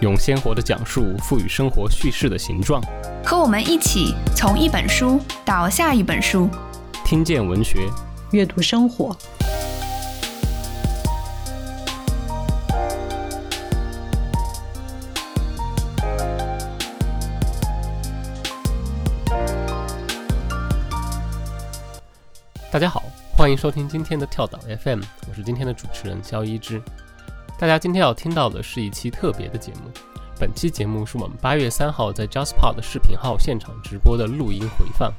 用鲜活的讲述赋予生活叙事的形状。和我们一起从一本书到下一本书，听见文学，阅读生活。大家好，欢迎收听今天的跳岛 FM，我是今天的主持人肖一之。大家今天要听到的是一期特别的节目，本期节目是我们八月三号在 JustPod 视频号现场直播的录音回放。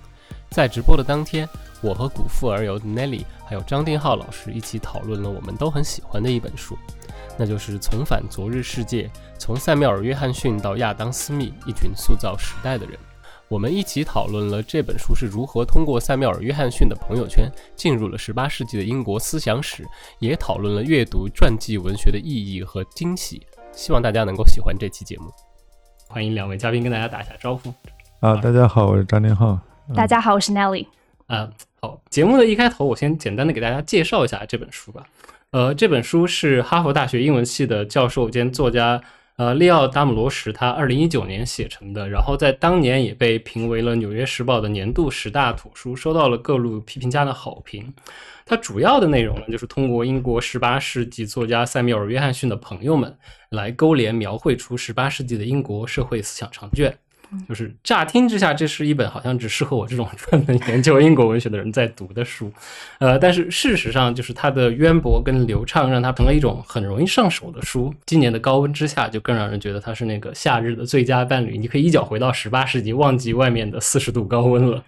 在直播的当天，我和古富而游的 Nelly 还有张定浩老师一起讨论了我们都很喜欢的一本书，那就是《重返昨日世界：从塞缪尔·约翰逊到亚当·斯密，一群塑造时代的人》。我们一起讨论了这本书是如何通过塞缪尔·约翰逊的朋友圈进入了18世纪的英国思想史，也讨论了阅读传记文学的意义和惊喜。希望大家能够喜欢这期节目。欢迎两位嘉宾跟大家打一下招呼。啊，大家好，我是张天浩。大家好，我是 Nelly。啊，好，节目的一开头，我先简单的给大家介绍一下这本书吧。呃，这本书是哈佛大学英文系的教授兼作家。呃，利奥·达姆罗什他二零一九年写成的，然后在当年也被评为了《纽约时报》的年度十大图书，收到了各路批评家的好评。它主要的内容呢，就是通过英国十八世纪作家塞缪尔·约翰逊的朋友们来勾连描绘出十八世纪的英国社会思想长卷。就是乍听之下，这是一本好像只适合我这种专门研究英国文学的人在读的书，呃，但是事实上，就是它的渊博跟流畅，让它成了一种很容易上手的书。今年的高温之下，就更让人觉得它是那个夏日的最佳伴侣。你可以一脚回到十八世纪，忘记外面的四十度高温了。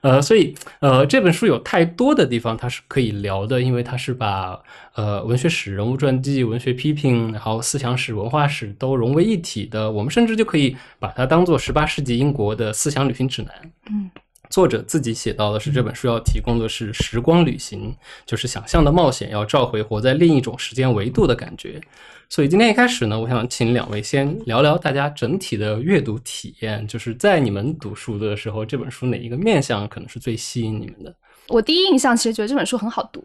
呃，所以，呃，这本书有太多的地方它是可以聊的，因为它是把呃文学史、人物传记、文学批评，然后思想史、文化史都融为一体的。我们甚至就可以把它当做十八。世纪英国的思想旅行指南。嗯，作者自己写到的是，这本书要提供的是时光旅行，就是想象的冒险，要召回活在另一种时间维度的感觉。所以今天一开始呢，我想请两位先聊聊大家整体的阅读体验，就是在你们读书的时候，这本书哪一个面向可能是最吸引你们的？我第一印象其实觉得这本书很好读，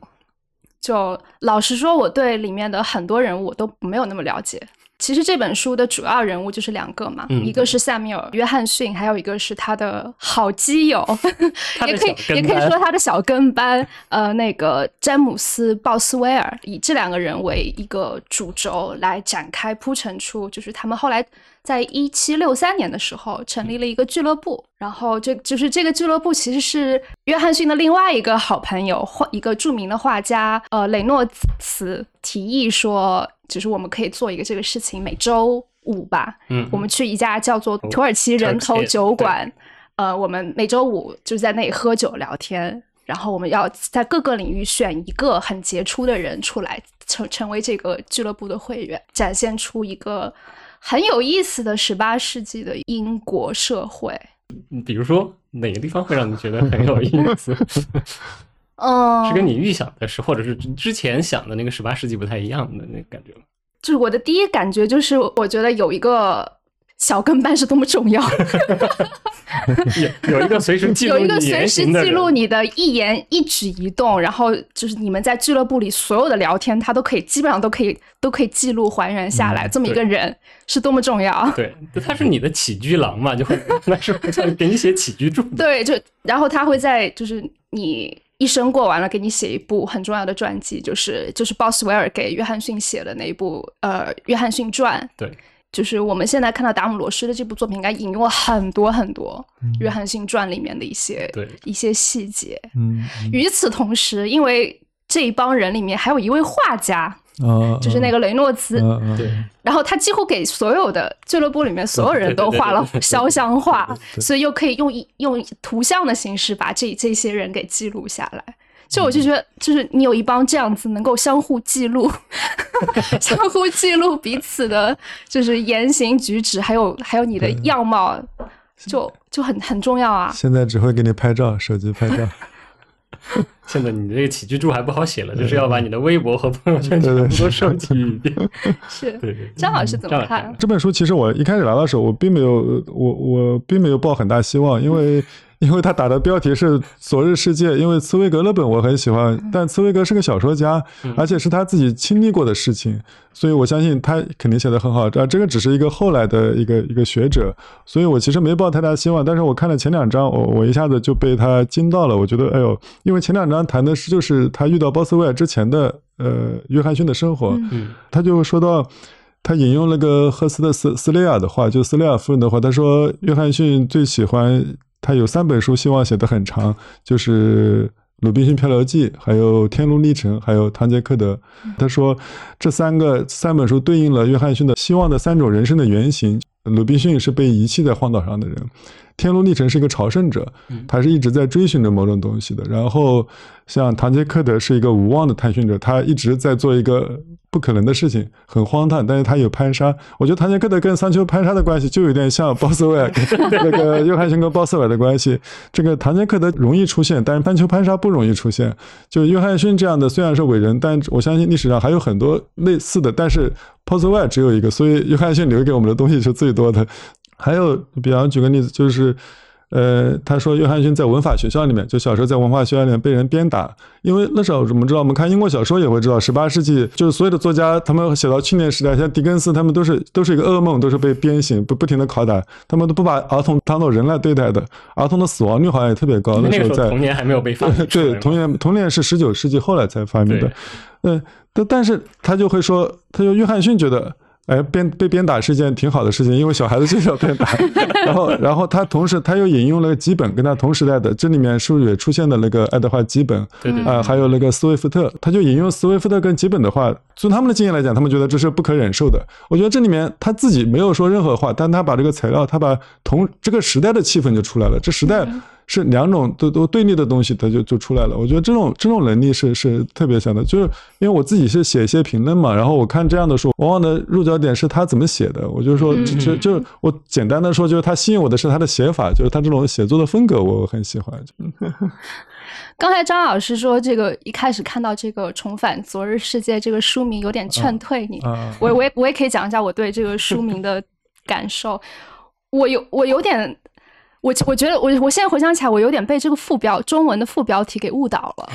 就老实说，我对里面的很多人物我都没有那么了解。其实这本书的主要人物就是两个嘛，一个是塞缪尔·约翰逊，还有一个是他的好基友，也可以也可以说他的小跟班，呃，那个詹姆斯·鲍斯威尔，以这两个人为一个主轴来展开铺陈出，就是他们后来在一七六三年的时候成立了一个俱乐部，然后这就是这个俱乐部其实是约翰逊的另外一个好朋友，画一个著名的画家，呃，雷诺兹提议说。就是我们可以做一个这个事情，每周五吧，嗯，我们去一家叫做土耳其人头酒馆，呃，我们每周五就在那里喝酒聊天，然后我们要在各个领域选一个很杰出的人出来，成成为这个俱乐部的会员，展现出一个很有意思的十八世纪的英国社会。比如说哪个地方会让你觉得很有意思？嗯，是跟你预想的是，或者是之前想的那个十八世纪不太一样的那感觉吗？就是我的第一感觉就是，我觉得有一个小跟班是多么重要。有有一个随时记录，有一个随时记录你的一言一举一动，然后就是你们在俱乐部里所有的聊天，他都可以基本上都可以都可以记录还原下来。这么一个人是多么重要？对，他是你的起居郎嘛，就会那是给你写起居注。对，就然后他会在就是你。一生过完了，给你写一部很重要的传记，就是就是鲍斯维尔给约翰逊写的那一部呃《约翰逊传》。对，就是我们现在看到达姆罗斯的这部作品，应该引用了很多很多《约翰逊传》里面的一些对一些细节。嗯，与此同时，因为这一帮人里面还有一位画家。哦，就是那个雷诺兹，对，然后他几乎给所有的俱乐部里面所有人都画了肖像画，所以又可以用一用图像的形式把这这些人给记录下来。就我就觉得，就是你有一帮这样子能够相互记录、相互记录彼此的，就是言行举止，还有还有你的样貌，就就很很重要啊。现在只会给你拍照，手机拍照。现在你这个起居注还不好写了，就是要把你的微博和朋友圈全部都收集一遍。是，对对。张老师怎么看？这本书其实我一开始拿到手，我并没有，我我并没有抱很大希望，因为。因为他打的标题是《昨日世界》，因为茨威格那本我很喜欢，但茨威格是个小说家，而且是他自己经历过的事情，所以我相信他肯定写得很好。啊，这个只是一个后来的一个一个学者，所以我其实没抱太大希望。但是我看了前两章，我我一下子就被他惊到了。我觉得，哎呦，因为前两章谈的是就是他遇到鲍斯威尔之前的呃约翰逊的生活，他就说到，他引用那个赫斯特斯斯雷亚的话，就斯雷亚夫人的话，他说约翰逊最喜欢。他有三本书，希望写的很长，就是《鲁滨逊漂流记》，还有《天路历程》，还有《唐杰克德》。他说，这三个三本书对应了约翰逊的希望的三种人生的原型。鲁滨逊是被遗弃在荒岛上的人。天路历程是一个朝圣者，他是一直在追寻着某种东西的。然后，像唐杰克德是一个无望的探寻者，他一直在做一个不可能的事情，很荒诞。但是他有攀沙，我觉得唐杰克德跟桑丘攀沙的关系就有点像鲍斯韦尔那个约翰逊跟鲍斯韦尔的关系。这个唐杰克德容易出现，但是山丘攀沙不容易出现。就约翰逊这样的虽然是伟人，但我相信历史上还有很多类似的，但是鲍斯韦尔只有一个，所以约翰逊留给我们的东西是最多的。还有，比方举个例子，就是，呃，他说约翰逊在文法学校里面，就小时候在文化学校里面被人鞭打，因为那时候我们知道，我们看英国小说也会知道，十八世纪就是所有的作家，他们写到青年时代，像狄更斯，他们都是都是一个噩梦，都是被鞭刑，不不停的拷打，他们都不把儿童当做人来对待的，儿童的死亡率好像也特别高。那时候在童年还没有被发明。对，童年童年是十九世纪后来才发明的。嗯，但但是他就会说，他就约翰逊觉得。哎，鞭被鞭打是件挺好的事情，因为小孩子就是要鞭打。然后，然后他同时他又引用了基本，跟他同时代的，这里面是不是也出现的那个爱德华基本？对对啊，还有那个斯威夫特，他就引用斯威夫特跟基本的话，从他们的经验来讲，他们觉得这是不可忍受的。我觉得这里面他自己没有说任何话，但他把这个材料，他把同这个时代的气氛就出来了。这时代。是两种都都对立的东西，它就就出来了。我觉得这种这种能力是是特别强的，就是因为我自己是写一些评论嘛，然后我看这样的书，往往的入脚点是他怎么写的。我就说，就就我简单的说，就是他吸引我的是他的写法，就是他这种写作的风格，我很喜欢。刚才张老师说，这个一开始看到这个《重返昨日世界》这个书名有点劝退你，我我也我也可以讲一下我对这个书名的感受。我有我有点。我我觉得我我现在回想起来，我有点被这个副标中文的副标题给误导了。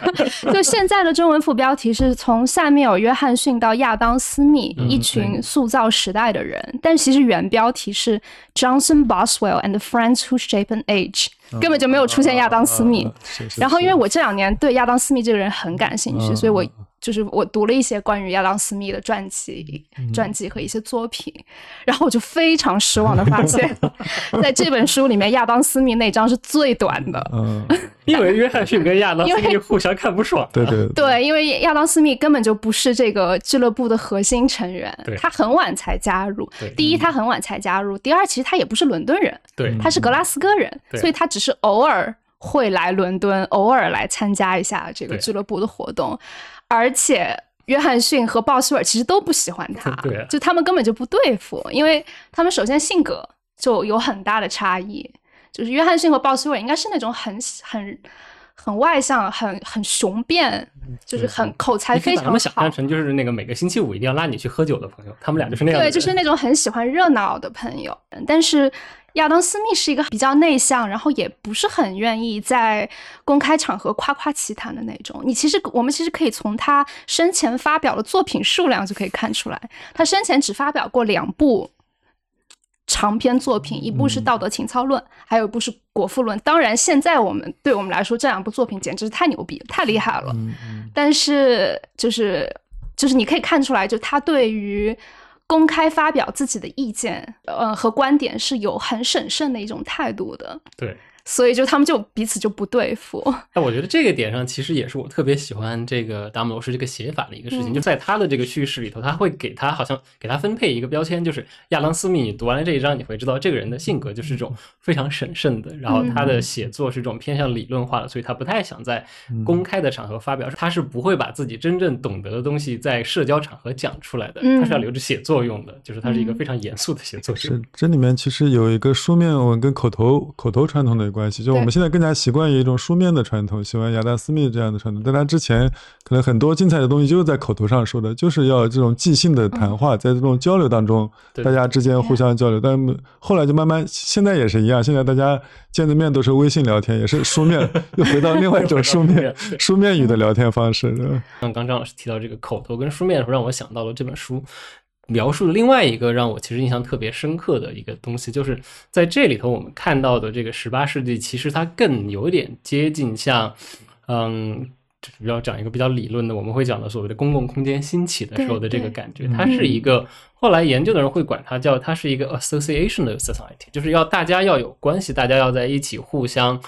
就现在的中文副标题是从塞缪尔·约翰逊到亚当·斯密，一群塑造时代的人，但其实原标题是 Johnson Boswell and the Friends Who Shape an Age，根本就没有出现亚当·斯密。然后因为我这两年对亚当·斯密这个人很感兴趣，所以我。就是我读了一些关于亚当斯密的传记、传记和一些作品，然后我就非常失望的发现，在这本书里面，亚当斯密那章是最短的。嗯，因为约翰逊跟亚当斯密互相看不爽。对对对，因为亚当斯密根本就不是这个俱乐部的核心成员，他很晚才加入。第一，他很晚才加入；第二，其实他也不是伦敦人，对，他是格拉斯哥人，所以他只是偶尔会来伦敦，偶尔来参加一下这个俱乐部的活动。而且，约翰逊和鲍斯尔其实都不喜欢他，对，就他们根本就不对付，因为他们首先性格就有很大的差异。就是约翰逊和鲍斯尔应该是那种很很很外向、很很雄辩，就是很口才非常好。他们想象成就是那个每个星期五一定要拉你去喝酒的朋友，他们俩就是那样。对，就是那种很喜欢热闹的朋友，但是。亚当斯密是一个比较内向，然后也不是很愿意在公开场合夸夸其谈的那种。你其实，我们其实可以从他生前发表的作品数量就可以看出来，他生前只发表过两部长篇作品，一部是《道德情操论》，还有一部是《国富论》。当然，现在我们对我们来说，这两部作品简直是太牛逼、太厉害了。但是，就是就是你可以看出来，就他对于。公开发表自己的意见，呃，和观点是有很审慎的一种态度的。对，所以就他们就彼此就不对付。那我觉得这个点上，其实也是我特别喜欢这个达姆罗什这个写法的一个事情，就在他的这个叙事里头，他会给他好像给他分配一个标签，就是亚当斯密。你读完了这一章，你会知道这个人的性格就是这种非常审慎的，然后他的写作是这种偏向理论化的，所以他不太想在公开的场合发表，他是不会把自己真正懂得的东西在社交场合讲出来的，他是要留着写作用的，就是他是一个非常严肃的写作者。是，这里面其实有一个书面文跟口头口头传统的关系，就我们现在更加习惯于一种书面的传统，喜欢亚当斯密这样的传统。但他之前，可能很多精彩的东西就是在口头上说的，就是要这种即兴的谈话，在这种交流当中，大家之间互相交流。但后来就慢慢，现在也是一样，现在大家见的面都是微信聊天，也是书面，又回到另外一种书面书面语的聊天方式。像刚张老师提到这个口头跟书面的时候，让我想到了这本书。描述的另外一个让我其实印象特别深刻的一个东西，就是在这里头我们看到的这个十八世纪，其实它更有点接近像，嗯，比较讲一个比较理论的，我们会讲的所谓的公共空间兴起的时候的这个感觉，它是一个后来研究的人会管它叫它是一个 association 的 society，就是要大家要有关系，大家要在一起互相。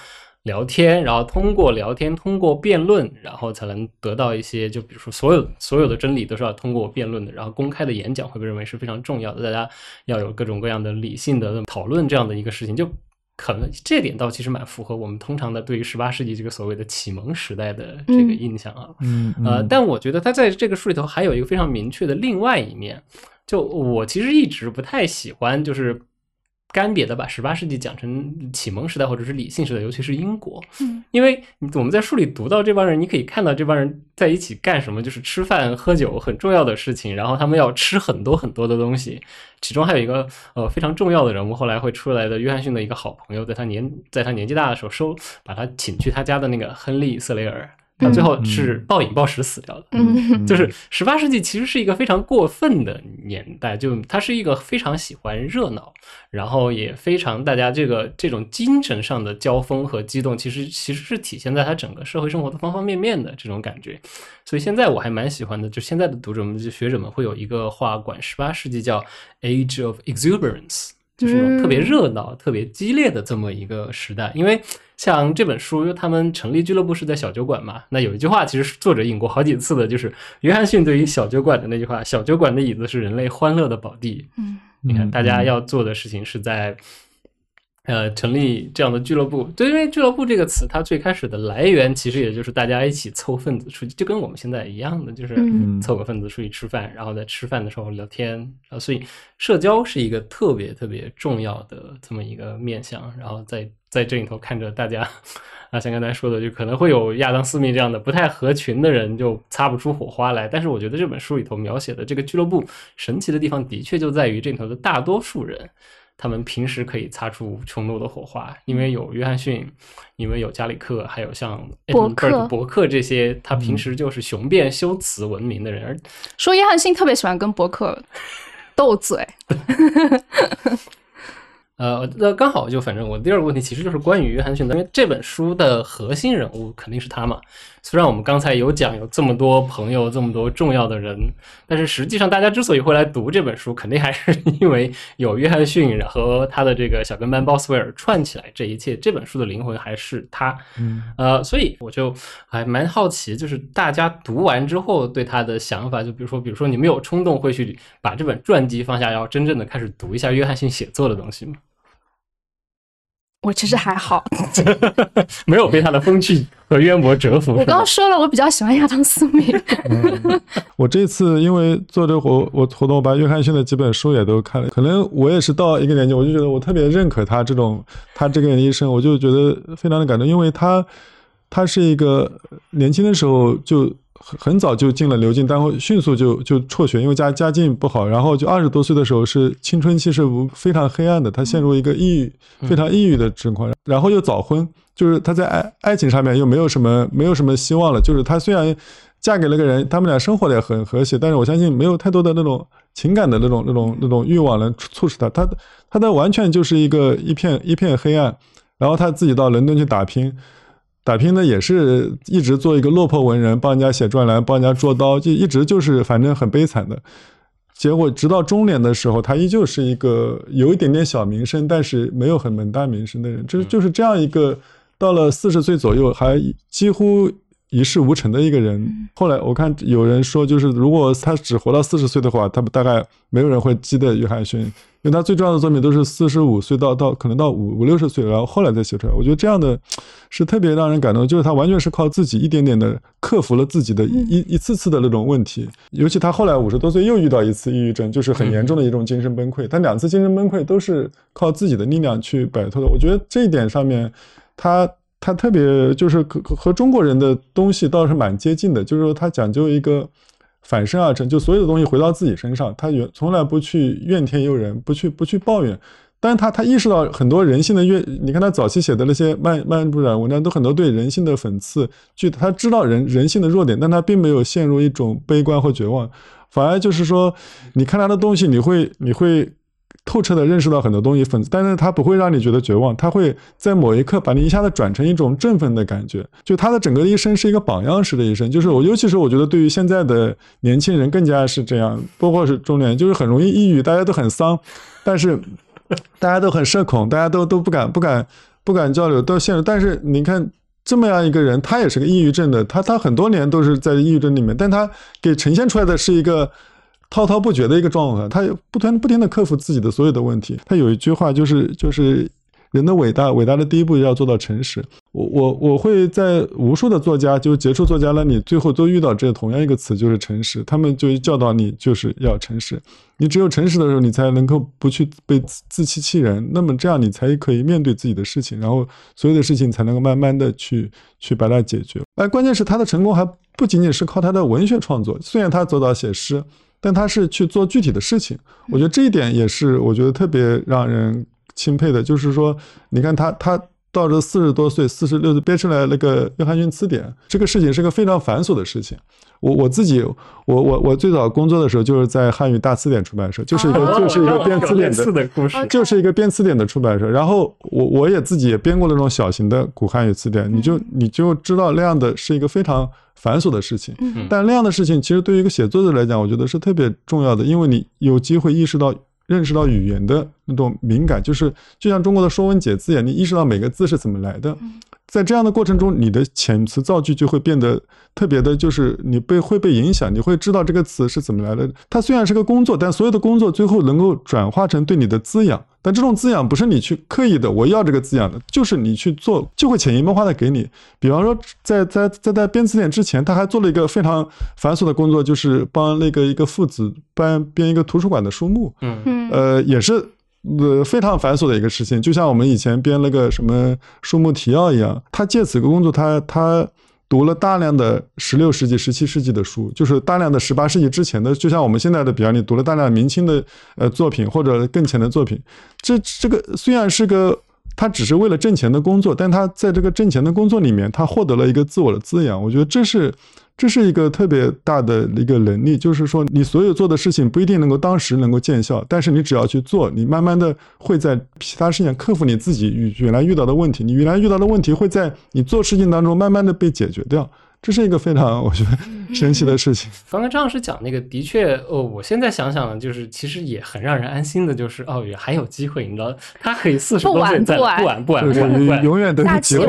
聊天，然后通过聊天，通过辩论，然后才能得到一些，就比如说，所有所有的真理都是要通过辩论的。然后公开的演讲会被认为是非常重要的，大家要有各种各样的理性的讨论这样的一个事情，就可能这点倒其实蛮符合我们通常的对于十八世纪这个所谓的启蒙时代的这个印象啊。嗯，呃，但我觉得他在这个书里头还有一个非常明确的另外一面，就我其实一直不太喜欢，就是。干瘪的把十八世纪讲成启蒙时代或者是理性时代，尤其是英国，嗯，因为我们在书里读到这帮人，你可以看到这帮人在一起干什么，就是吃饭喝酒很重要的事情，然后他们要吃很多很多的东西，其中还有一个呃非常重要的人物，后来会出来的约翰逊的一个好朋友，在他年在他年纪大的时候收把他请去他家的那个亨利·瑟雷尔。他最后是暴饮暴食死掉的。嗯，就是十八世纪其实是一个非常过分的年代，就他是一个非常喜欢热闹，然后也非常大家这个这种精神上的交锋和激动，其实其实是体现在他整个社会生活的方方面面的这种感觉。所以现在我还蛮喜欢的，就现在的读者们、就学者们会有一个话管十八世纪叫 Age of Exuberance，就是那种特别热闹、特别激烈的这么一个时代，因为。像这本书，他们成立俱乐部是在小酒馆嘛？那有一句话，其实作者引过好几次的，就是约翰逊对于小酒馆的那句话：“小酒馆的椅子是人类欢乐的宝地。”嗯，你看，大家要做的事情是在。呃，成立这样的俱乐部，就，因为俱乐部这个词，它最开始的来源其实也就是大家一起凑份子出去，就跟我们现在一样的，就是凑个份子出去吃饭，然后在吃饭的时候聊天啊，所以社交是一个特别特别重要的这么一个面向。然后在在这里头看着大家 啊，像刚才说的，就可能会有亚当斯密这样的不太合群的人，就擦不出火花来。但是我觉得这本书里头描写的这个俱乐部神奇的地方，的确就在于这里头的大多数人。他们平时可以擦出穹隆的火花，因为有约翰逊，因为有加里克，还有像伯克、伯克这些，他平时就是雄辩修辞闻名的人。说约翰逊特别喜欢跟伯克斗嘴。呃，那刚好就反正我第二个问题其实就是关于约翰逊的，因为这本书的核心人物肯定是他嘛。虽然我们刚才有讲有这么多朋友，这么多重要的人，但是实际上大家之所以会来读这本书，肯定还是 因为有约翰逊和他的这个小跟班鲍斯威尔串起来这一切。这本书的灵魂还是他，嗯，呃，所以我就还蛮好奇，就是大家读完之后对他的想法，就比如说，比如说你们有冲动会去把这本传记放下，要真正的开始读一下约翰逊写作的东西吗？我其实还好，没有被他的风趣和渊博折服。我刚刚说了，我比较喜欢亚当斯密。我这次因为做这活我活动，我把约翰逊的几本书也都看了。可能我也是到一个年纪，我就觉得我特别认可他这种他这个人一生，我就觉得非常的感动，因为他他是一个年轻的时候就。很很早就进了流进，但会迅速就就辍学，因为家家境不好。然后就二十多岁的时候是青春期是非常黑暗的，他陷入一个抑郁非常抑郁的情况。然后又早婚，就是他在爱爱情上面又没有什么没有什么希望了。就是他虽然嫁给了个人，他们俩生活的也很和谐，但是我相信没有太多的那种情感的那种那种那种欲望能促使他。他他的完全就是一个一片一片黑暗。然后他自己到伦敦去打拼。打拼的也是一直做一个落魄文人，帮人家写专栏，帮人家捉刀，就一直就是反正很悲惨的。结果直到中年的时候，他依旧是一个有一点点小名声，但是没有很门大名声的人。就是就是这样一个，到了四十岁左右还几乎一事无成的一个人。后来我看有人说，就是如果他只活到四十岁的话，他大概没有人会记得约翰逊。因为他最重要的作品都是四十五岁到到可能到五五六十岁，然后后来再写出来。我觉得这样的是特别让人感动，就是他完全是靠自己一点点的克服了自己的一一次次的那种问题。尤其他后来五十多岁又遇到一次抑郁症，就是很严重的一种精神崩溃。他两次精神崩溃都是靠自己的力量去摆脱的。我觉得这一点上面，他他特别就是和和中国人的东西倒是蛮接近的，就是说他讲究一个。反身而成，就所有的东西回到自己身上，他原从来不去怨天尤人，不去不去抱怨，但是他他意识到很多人性的怨，你看他早期写的那些漫漫不染文章，都很多对人性的讽刺，就他知道人人性的弱点，但他并没有陷入一种悲观或绝望，反而就是说，你看他的东西，你会你会。透彻的认识到很多东西，粉，但是他不会让你觉得绝望，他会在某一刻把你一下子转成一种振奋的感觉。就他的整个一生是一个榜样式的一生，就是我，尤其是我觉得对于现在的年轻人更加是这样，包括是中年，就是很容易抑郁，大家都很丧，但是 大家都很社恐，大家都都不敢不敢不敢交流，都陷入。但是你看这么样一个人，他也是个抑郁症的，他他很多年都是在抑郁症里面，但他给呈现出来的是一个。滔滔不绝的一个状态，他不停不停的克服自己的所有的问题。他有一句话就是就是人的伟大，伟大的第一步要做到诚实。我我我会在无数的作家，就是杰出作家那里，最后都遇到这同样一个词，就是诚实。他们就教导你就是要诚实。你只有诚实的时候，你才能够不去被自欺欺人。那么这样你才可以面对自己的事情，然后所有的事情才能够慢慢的去去把它解决。哎，关键是他的成功还不仅仅是靠他的文学创作，虽然他走到写诗。但他是去做具体的事情，我觉得这一点也是我觉得特别让人钦佩的。就是说，你看他，他到这四十多岁，四十六岁编出来那个《约翰逊词典》，这个事情是个非常繁琐的事情。我我自己，我我我最早工作的时候就是在汉语大词典出版社，就是一个就是一个编词典的故事，就是一个编词典的出版社。然后我我也自己也编过那种小型的古汉语词典，你就你就知道那样的是一个非常繁琐的事情。但那样的事情其实对于一个写作者来讲，我觉得是特别重要的，因为你有机会意识到。认识到语言的那种敏感，就是就像中国的《说文解字》一样，你意识到每个字是怎么来的。在这样的过程中，你的遣词造句就会变得特别的，就是你被会被影响，你会知道这个词是怎么来的。它虽然是个工作，但所有的工作最后能够转化成对你的滋养。但这种滋养不是你去刻意的，我要这个滋养的，就是你去做，就会潜移默化的给你。比方说，在在在在编词典之前，他还做了一个非常繁琐的工作，就是帮那个一个父子搬编一个图书馆的书目。嗯嗯，呃，也是呃非常繁琐的一个事情，就像我们以前编了个什么树木提要一样。他借此个工作，他他。读了大量的十六世纪、十七世纪的书，就是大量的十八世纪之前的，就像我们现在的，比方你读了大量明清的呃作品或者更前的作品，这这个虽然是个他只是为了挣钱的工作，但他在这个挣钱的工作里面，他获得了一个自我的滋养，我觉得这是。这是一个特别大的一个能力，就是说，你所有做的事情不一定能够当时能够见效，但是你只要去做，你慢慢的会在其他事情克服你自己与原来遇到的问题，你原来遇到的问题会在你做事情当中慢慢的被解决掉。这是一个非常我觉得神奇的事情。刚刚张老师讲那个，的确，哦，我现在想想，就是其实也很让人安心的，就是哦，也还有机会，你知道，他可以四十多岁再不晚。不晚不晚，永远都是机会，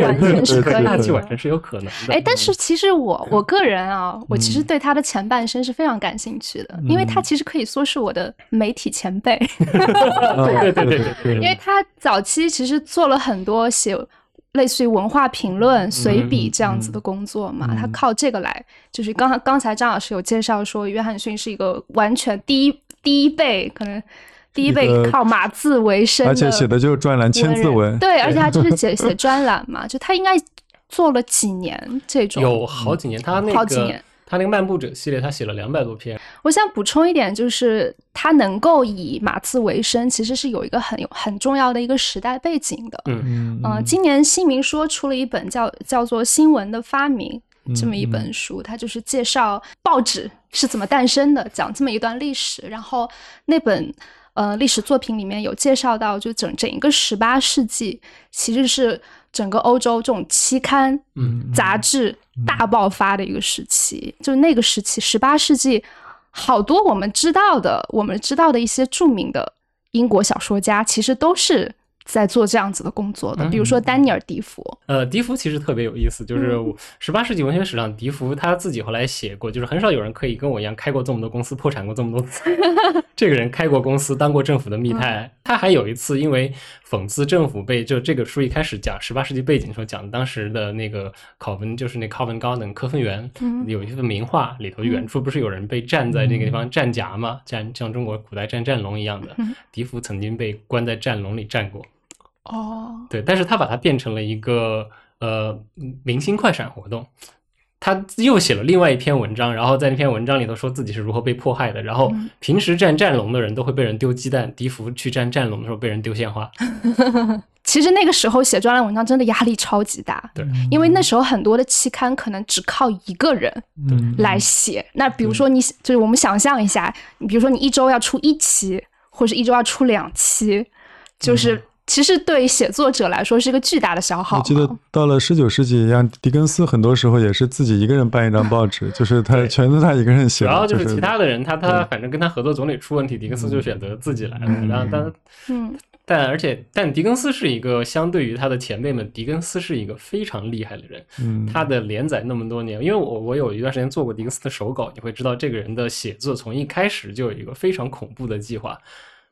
大器晚成是有可能的。哎，但是其实我我个人啊，我其实对他的前半生是非常感兴趣的，因为他其实可以说是我的媒体前辈。对对对对对，因为他早期其实做了很多写。类似于文化评论、随笔这样子的工作嘛，他靠这个来，就是刚刚才张老师有介绍说，约翰逊是一个完全第一第一辈，可能第一辈靠码字为生，而且写的就是专栏千字文，对，而且他就是写 写专栏嘛，就他应该做了几年这种，有好几年，他那个。他那个漫步者系列，他写了两百多篇。我想补充一点，就是他能够以码字为生，其实是有一个很有很重要的一个时代背景的。嗯嗯。今年新民说出了一本叫叫做《新闻的发明》这么一本书，它就是介绍报纸是怎么诞生的，讲这么一段历史。然后那本呃历史作品里面有介绍到，就整整一个十八世纪其实是。整个欧洲这种期刊、杂志大爆发的一个时期，就是那个时期，十八世纪好多我们知道的，我们知道的一些著名的英国小说家，其实都是。在做这样子的工作的，比如说丹尼尔·迪福。呃，迪福其实特别有意思，就是十八世纪文学史上，迪福他自己后来写过，就是很少有人可以跟我一样开过这么多公司，破产过这么多次。这个人开过公司，当过政府的密探。他还有一次因为讽刺政府被就这个书一开始讲十八世纪背景的时候讲当时的那个考文，就是那 Covent Garden 科芬园，有一幅名画里头远处不是有人被站在那个地方站甲吗？站像中国古代站战龙一样的。笛福曾经被关在战笼里战过。哦，对，但是他把它变成了一个呃明星快闪活动，他又写了另外一篇文章，然后在那篇文章里头说自己是如何被迫害的，然后平时站战龙的人都会被人丢鸡蛋，笛福去站战龙的时候被人丢鲜花。其实那个时候写专栏文章真的压力超级大，对，因为那时候很多的期刊可能只靠一个人来写，那比如说你就是我们想象一下，你比如说你一周要出一期，或者一周要出两期，就是。其实对写作者来说是一个巨大的消耗。我记得到了十九世纪，像狄更斯很多时候也是自己一个人办一张报纸，就是他全是他一个人写。然后就是其他的人，他他反正跟他合作总得出问题，狄更斯就选择自己来了。然后但嗯，但而且但狄更斯是一个相对于他的前辈们，狄更斯是一个非常厉害的人。嗯，他的连载那么多年，因为我我有一段时间做过狄更斯的手稿，你会知道这个人的写作从一开始就有一个非常恐怖的计划。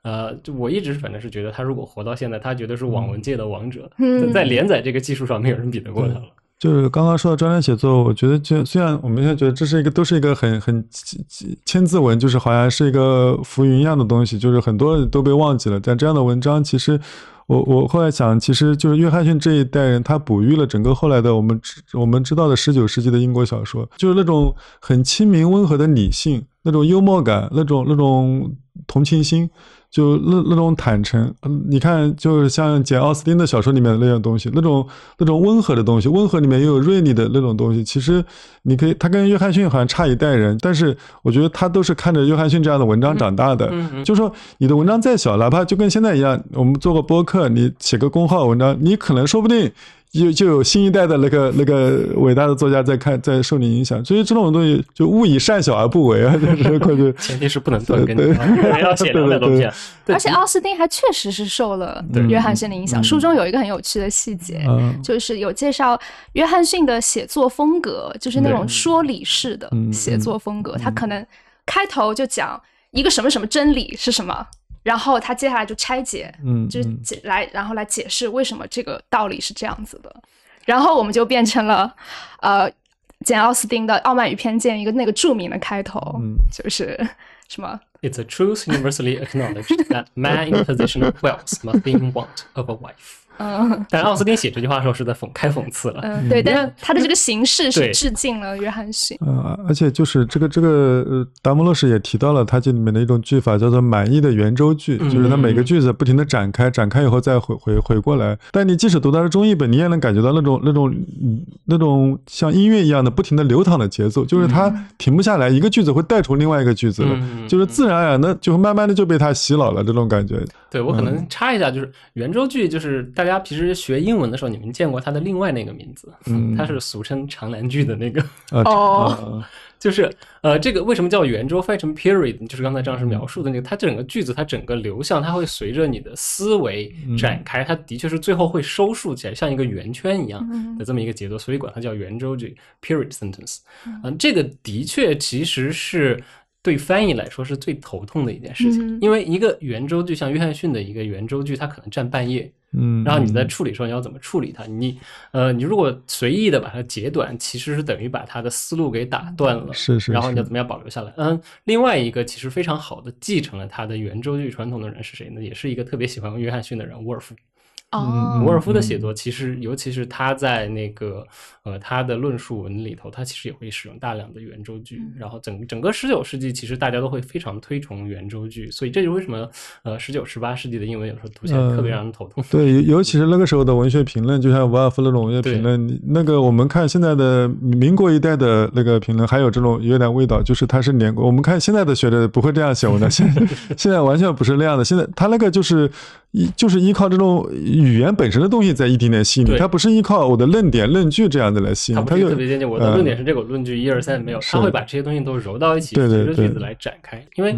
呃，就我一直反正是觉得他如果活到现在，他绝对是网文界的王者，在连载这个技术上没有人比得过他了。就是刚刚说到专栏写作，我觉得就虽然我们现在觉得这是一个都是一个很很千字文，就是好像是一个浮云一样的东西，就是很多人都被忘记了。但这样的文章，其实我我后来想，其实就是约翰逊这一代人，他哺育了整个后来的我们我们知道的十九世纪的英国小说，就是那种很亲民温和的理性，那种幽默感，那种那种同情心。就那那种坦诚，你看，就是像简奥斯汀的小说里面的那样东西，那种那种温和的东西，温和里面又有锐利的那种东西。其实你可以，他跟约翰逊好像差一代人，但是我觉得他都是看着约翰逊这样的文章长大的。就说你的文章再小，哪怕就跟现在一样，我们做个播客，你写个公号文章，你可能说不定。就就有新一代的那个那个伟大的作家在看，在受你影响，所以这种东西就勿以善小而不为啊，就是 快就前提是不能断根，要写两东西。而且奥斯汀还确实是受了约翰逊的影响。书中有一个很有趣的细节，就是有介绍约翰逊的写作风格，就是那种说理式的写作风格。他可能开头就讲一个什么什么真理是什么。然后他接下来就拆解，嗯，就是解来，然后来解释为什么这个道理是这样子的。然后我们就变成了，呃，简奥斯汀的《傲慢与偏见》一个那个著名的开头，嗯就是什么？It's a truth universally acknowledged that man in position of wealth must be in want of a wife. 嗯，但奥斯汀写这句话的时候是在讽开讽刺了。嗯，对，但是他的这个形式是致敬了约翰逊。嗯，而且就是这个这个呃，达摩洛什也提到了他这里面的一种句法，叫做满意的圆周句，就是他每个句子不停的展开，展开以后再回回回过来。但你即使读到了中译本，你也能感觉到那种那种那种像音乐一样的不停的流淌的节奏，就是它停不下来，一个句子会带出另外一个句子，就是自然而然的就慢慢的就被他洗脑了这种感觉。对我可能插一下，就是圆周句，就是大家平时学英文的时候，你们见过它的另外那个名字，它是俗称长难句的那个。哦，就是呃，这个为什么叫圆周？翻译成 period，就是刚才张老师描述的那个，它整个句子，它整个流向，它会随着你的思维展开，它的确是最后会收束起来，像一个圆圈一样的这么一个节奏，所以管它叫圆周句 （period sentence）。嗯，这个的确其实是。对翻译来说是最头痛的一件事情，因为一个圆周剧，像约翰逊的一个圆周剧，它可能占半页，嗯，然后你在处理时候你要怎么处理它？你，呃，你如果随意的把它截短，其实是等于把它的思路给打断了，是是，然后你要怎么样保留下来？嗯，另外一个其实非常好的继承了他的圆周剧传统的人是谁呢？也是一个特别喜欢约翰逊的人，沃尔夫。哦，伍尔夫的写作其实，尤其是他在那个呃他的论述文里头，他其实也会使用大量的圆周句。然后整整个十九世纪，其实大家都会非常推崇圆周句，所以这就是为什么呃十九十八世纪的英文有时候读起来特别让人头痛。对，尤其是那个时候的文学评论，就像伍尔夫那种文学评论，那个我们看现在的民国一代的那个评论，还有这种有点味道，就是他是连。我们看现在的学者不会这样写文的，现 现在完全不是那样的。现在他那个就是。依就是依靠这种语言本身的东西在一点点吸引你，它不是依靠我的论点、论据这样的来吸引。它就特别坚定，我的论点是这个论据一二三没有，他会把这些东西都揉到一起，随着句子来展开。因为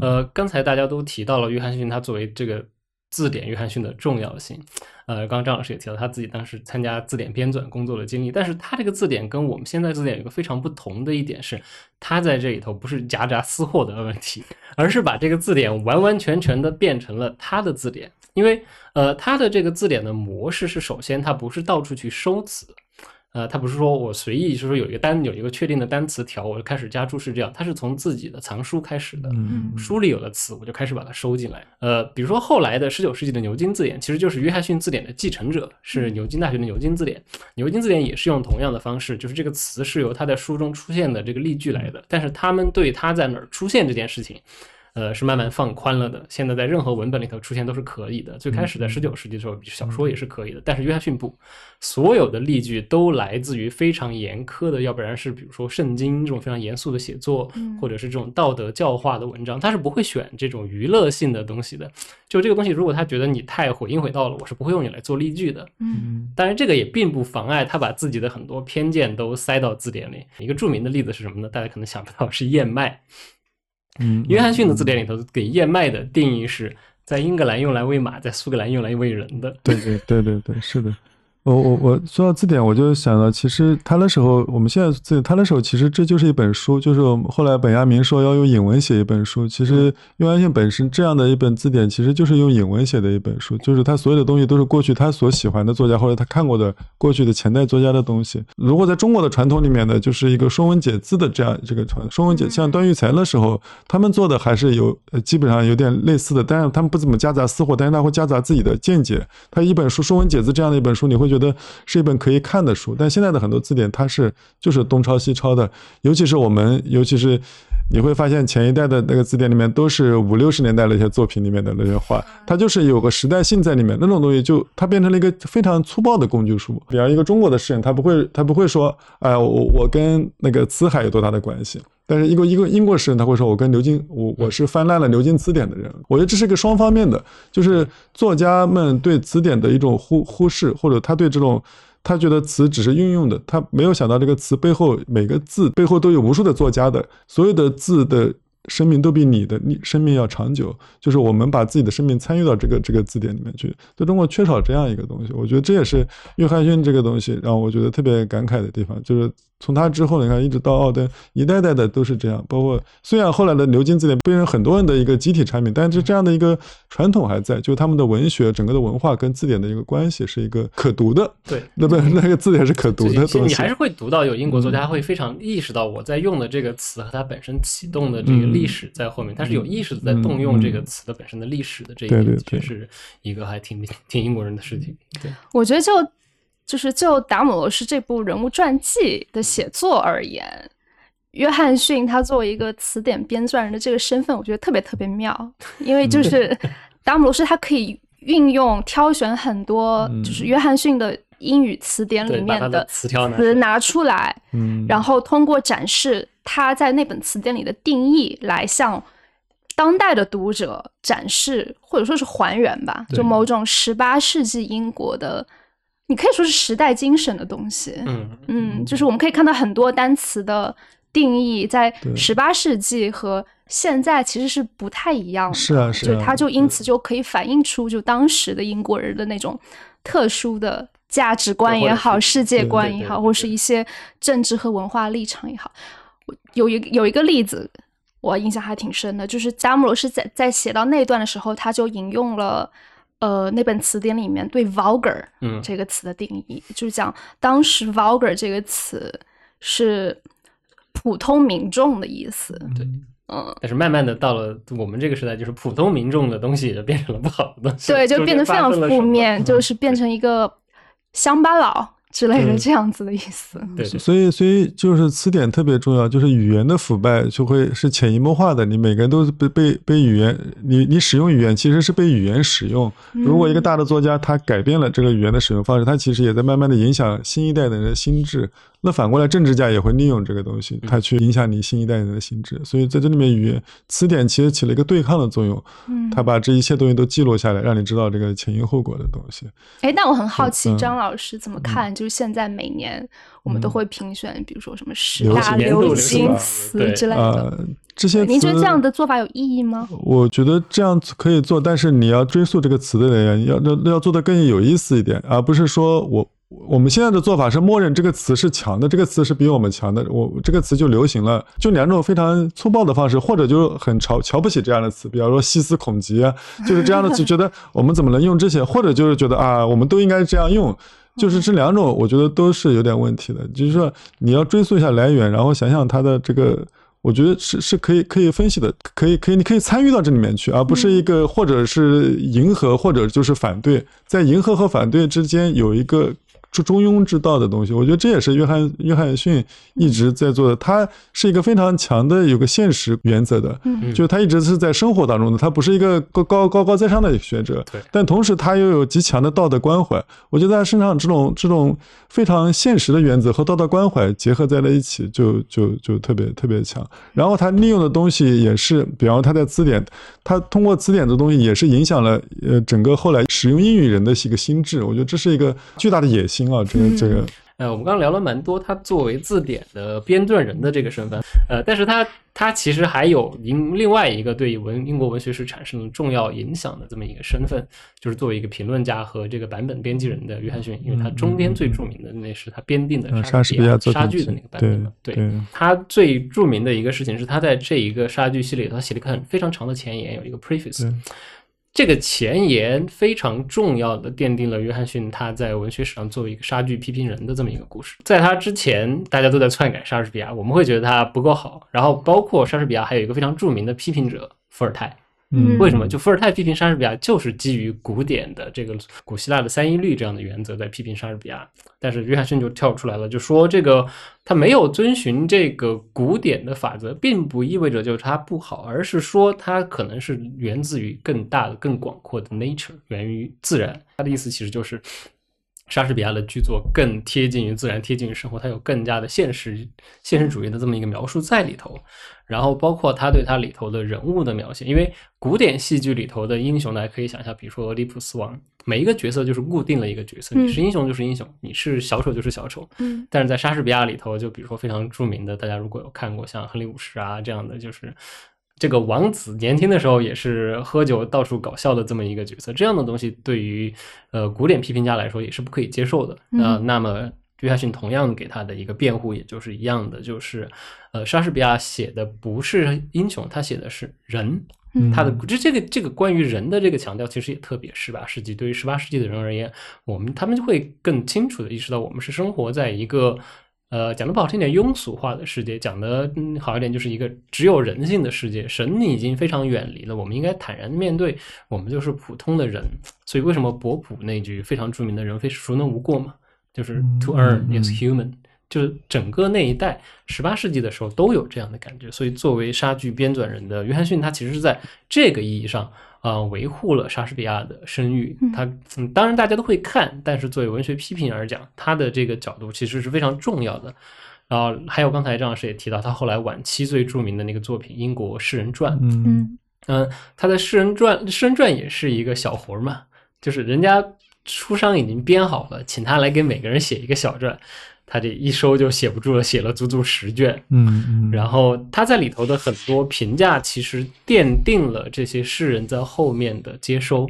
呃，刚才大家都提到了约翰逊他作为这个。字典约翰逊的重要性，呃，刚刚张老师也提到他自己当时参加字典编纂工作的经历，但是他这个字典跟我们现在字典有一个非常不同的一点是，他在这里头不是夹杂私货的问题，而是把这个字典完完全全的变成了他的字典，因为呃，他的这个字典的模式是，首先他不是到处去收词。呃，他不是说我随意，是说有一个单有一个确定的单词条，我就开始加注释这样。他是从自己的藏书开始的，书里有的词，我就开始把它收进来。呃，比如说后来的十九世纪的牛津字典，其实就是约翰逊字典的继承者，是牛津大学的牛津字典。牛津字典也是用同样的方式，就是这个词是由他在书中出现的这个例句来的，但是他们对他在哪儿出现这件事情。呃，是慢慢放宽了的。现在在任何文本里头出现都是可以的。最开始在十九世纪的时候，小说也是可以的。但是约翰逊不，所有的例句都来自于非常严苛的，要不然是比如说圣经这种非常严肃的写作，或者是这种道德教化的文章，他是不会选这种娱乐性的东西的。就这个东西，如果他觉得你太毁音毁道了，我是不会用你来做例句的。嗯，当然这个也并不妨碍他把自己的很多偏见都塞到字典里。一个著名的例子是什么呢？大家可能想不到，是燕麦。嗯，约翰逊的字典里头给燕麦的定义是在英格兰用来喂马，在苏格兰用来喂人的。对对对对对，是的。我我我说到字典，我就想到，其实他那时候，我们现在字他那时候，其实这就是一本书，就是后来本亚明说要用引文写一本书。其实用安信本身这样的一本字典，其实就是用引文写的一本书，就是他所有的东西都是过去他所喜欢的作家或者他看过的过去的前代作家的东西。如果在中国的传统里面呢，就是一个说文解字的这样这个传说文解，像段玉裁那时候他们做的还是有基本上有点类似的，但是他们不怎么夹杂私货，但是他会夹杂自己的见解。他一本书说文解字这样的一本书，你会。觉得是一本可以看的书，但现在的很多字典它是就是东抄西抄的，尤其是我们，尤其是你会发现前一代的那个字典里面都是五六十年代那些作品里面的那些话，它就是有个时代性在里面，那种东西就它变成了一个非常粗暴的工具书。比方一个中国的诗人，他不会他不会说，哎，我我跟那个辞海有多大的关系。但是一个一个英国诗人他会说，我跟牛津，我我是翻烂了牛津词典的人。我觉得这是一个双方面的，就是作家们对词典的一种忽忽视，或者他对这种，他觉得词只是运用的，他没有想到这个词背后每个字背后都有无数的作家的，所有的字的生命都比你的你生命要长久。就是我们把自己的生命参与到这个这个字典里面去，在中国缺少这样一个东西。我觉得这也是约翰逊这个东西让我觉得特别感慨的地方，就是。从他之后，你看一直到奥登，一代代的都是这样。包括虽然后来的牛津字典变成很多人的一个集体产品，但是这样的一个传统还在，就他们的文学整个的文化跟字典的一个关系是一个可读的。对，那不那个字典是可读的东西。你还是会读到有英国作家会非常意识到我在用的这个词和它本身启动的这个历史在后面，他是有意识的在动用这个词的本身的历史的这一点，确实一个还挺挺英国人的事情。对，我觉得就。就是就达姆罗斯这部人物传记的写作而言，约翰逊他作为一个词典编撰人的这个身份，我觉得特别特别妙，因为就是达姆罗斯他可以运用挑选很多就是约翰逊的英语词典里面的词拿出来，嗯，然后通过展示他在那本词典里的定义来向当代的读者展示或者说是还原吧，就某种十八世纪英国的。你可以说是时代精神的东西，嗯嗯，就是我们可以看到很多单词的定义在十八世纪和现在其实是不太一样的，是啊是啊，它就因此就可以反映出就当时的英国人的那种特殊的价值观也好，世界观也好，或是一些政治和文化立场也好。有一有一个例子，我印象还挺深的，就是加姆罗是在在写到那段的时候，他就引用了。呃，那本词典里面对 vulgar 这个词的定义，就是讲当时 vulgar 这个词是普通民众的意思。对，嗯。但是慢慢的到了我们这个时代，就是普通民众的东西就变成了不好的东西。对，就变得非常负面，就是变成一个乡巴佬。之类的这样子的意思，对，所以所以就是词典特别重要，就是语言的腐败就会是潜移默化的，你每个人都是被被被语言，你你使用语言其实是被语言使用。如果一个大的作家他改变了这个语言的使用方式，他其实也在慢慢的影响新一代的人心智。那反过来，政治家也会利用这个东西，他去影响你新一代人的心智。所以在这里面，语言词典其实起了一个对抗的作用。嗯，他把这一切东西都记录下来，让你知道这个前因后果的东西。哎，那我很好奇，张老师怎么看？就是现在每年我们都会评选，比如说什么十大流行词之类的。这些您觉得这样的做法有意义吗？我觉得这样可以做，但是你要追溯这个词的来源，要要要做的更有意思一点，而不是说我我们现在的做法是默认这个词是强的，这个词是比我们强的，我这个词就流行了，就两种非常粗暴的方式，或者就很瞧瞧不起这样的词，比方说细思恐极啊，就是这样的词，觉得我们怎么能用这些，或者就是觉得啊，我们都应该这样用，就是这两种，我觉得都是有点问题的。就是说你要追溯一下来源，然后想想它的这个。我觉得是是可以可以分析的，可以可以你可以参与到这里面去，而不是一个或者是迎合或者就是反对，在迎合和反对之间有一个。中中庸之道的东西，我觉得这也是约翰约翰逊一直在做的。他是一个非常强的有个现实原则的，嗯，就他一直是在生活当中的，他不是一个高高高高在上的学者，对。但同时他又有极强的道德关怀。我觉得他身上这种这种非常现实的原则和道德关怀结合在了一起，就就就特别特别强。然后他利用的东西也是，比方他在词典，他通过词典的东西也是影响了呃整个后来使用英语人的一个心智。我觉得这是一个巨大的野心。啊，这个这个，呃，我们刚刚聊了蛮多，他作为字典的编撰人的这个身份，呃，但是他他其实还有另另外一个对文英国文学史产生了重要影响的这么一个身份，就是作为一个评论家和这个版本编辑人的约翰逊，因为他中间最著名的那是他编定的莎士比亚莎剧的那个版本嘛，对，他最著名的一个事情是他在这一个莎剧系列，他写了一个很非常长的前言，有一个 preface。这个前言非常重要的奠定了约翰逊他在文学史上作为一个杀剧批评人的这么一个故事。在他之前，大家都在篡改莎士比亚，我们会觉得他不够好。然后，包括莎士比亚还有一个非常著名的批评者伏尔泰。嗯，为什么？就伏尔泰批评莎士比亚，就是基于古典的这个古希腊的三一律这样的原则在批评莎士比亚。但是约翰逊就跳出来了，就说这个他没有遵循这个古典的法则，并不意味着就是他不好，而是说他可能是源自于更大的、更广阔的 nature，源于自然。他的意思其实就是。莎士比亚的剧作更贴近于自然，贴近于生活，它有更加的现实、现实主义的这么一个描述在里头。然后包括他对他里头的人物的描写，因为古典戏剧里头的英雄呢，可以想象，比如说俄狄浦斯王，每一个角色就是固定了一个角色，你是英雄就是英雄，你是小丑就是小丑。嗯。但是在莎士比亚里头，就比如说非常著名的，大家如果有看过像亨利五世啊这样的，就是。这个王子年轻的时候也是喝酒到处搞笑的这么一个角色，这样的东西对于呃古典批评家来说也是不可以接受的。那那么约翰逊同样给他的一个辩护，也就是一样的，就是呃莎士比亚写的不是英雄，他写的是人。他的这这个这个关于人的这个强调，其实也特别十八世纪。对于十八世纪的人而言，我们他们就会更清楚的意识到，我们是生活在一个。呃，讲的不好听点，庸俗化的世界；讲的好一点，就是一个只有人性的世界。神已经非常远离了，我们应该坦然面对，我们就是普通的人。所以，为什么博普那句非常著名的“人非孰能无过”嘛，就是 “To earn is human”，就是整个那一代十八世纪的时候都有这样的感觉。所以，作为莎剧编纂人的约翰逊，他其实是在这个意义上。啊，维护了莎士比亚的声誉。他嗯，当然大家都会看，但是作为文学批评而讲，他的这个角度其实是非常重要的。然后还有刚才张老师也提到，他后来晚期最著名的那个作品《英国诗人传》。嗯嗯，他的诗人传诗人传也是一个小活嘛，就是人家书商已经编好了，请他来给每个人写一个小传。他这一收就写不住了，写了足足十卷。嗯嗯，然后他在里头的很多评价，其实奠定了这些诗人在后面的接收。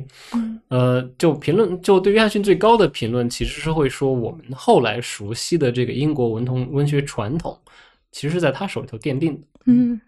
呃，就评论，就对约翰逊最高的评论，其实是会说，我们后来熟悉的这个英国文同文学传统，其实是在他手里头奠定的。嗯。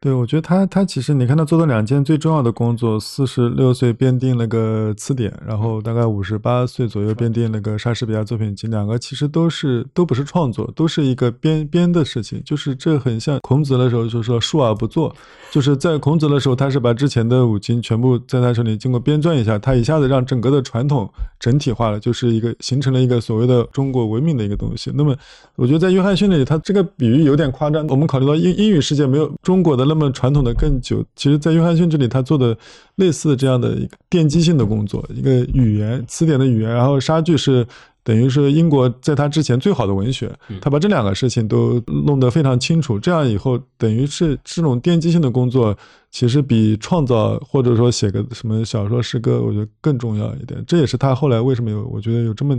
对，我觉得他他其实你看他做的两件最重要的工作，四十六岁编定了个词典，然后大概五十八岁左右编定了个莎士比亚作品集，两个其实都是都不是创作，都是一个编编的事情，就是这很像孔子的时候就说述而不作，就是在孔子的时候他是把之前的五经全部在他手里经过编撰一下，他一下子让整个的传统整体化了，就是一个形成了一个所谓的中国文明的一个东西。那么我觉得在约翰逊那里，他这个比喻有点夸张，我们考虑到英英语世界没有中国的。那么传统的更久。其实，在约翰逊这里，他做的类似这样的一个奠基性的工作，一个语言词典的语言，然后莎剧是。等于是英国在他之前最好的文学，他把这两个事情都弄得非常清楚。这样以后，等于是这种奠基性的工作，其实比创造或者说写个什么小说、诗歌，我觉得更重要一点。这也是他后来为什么有，我觉得有这么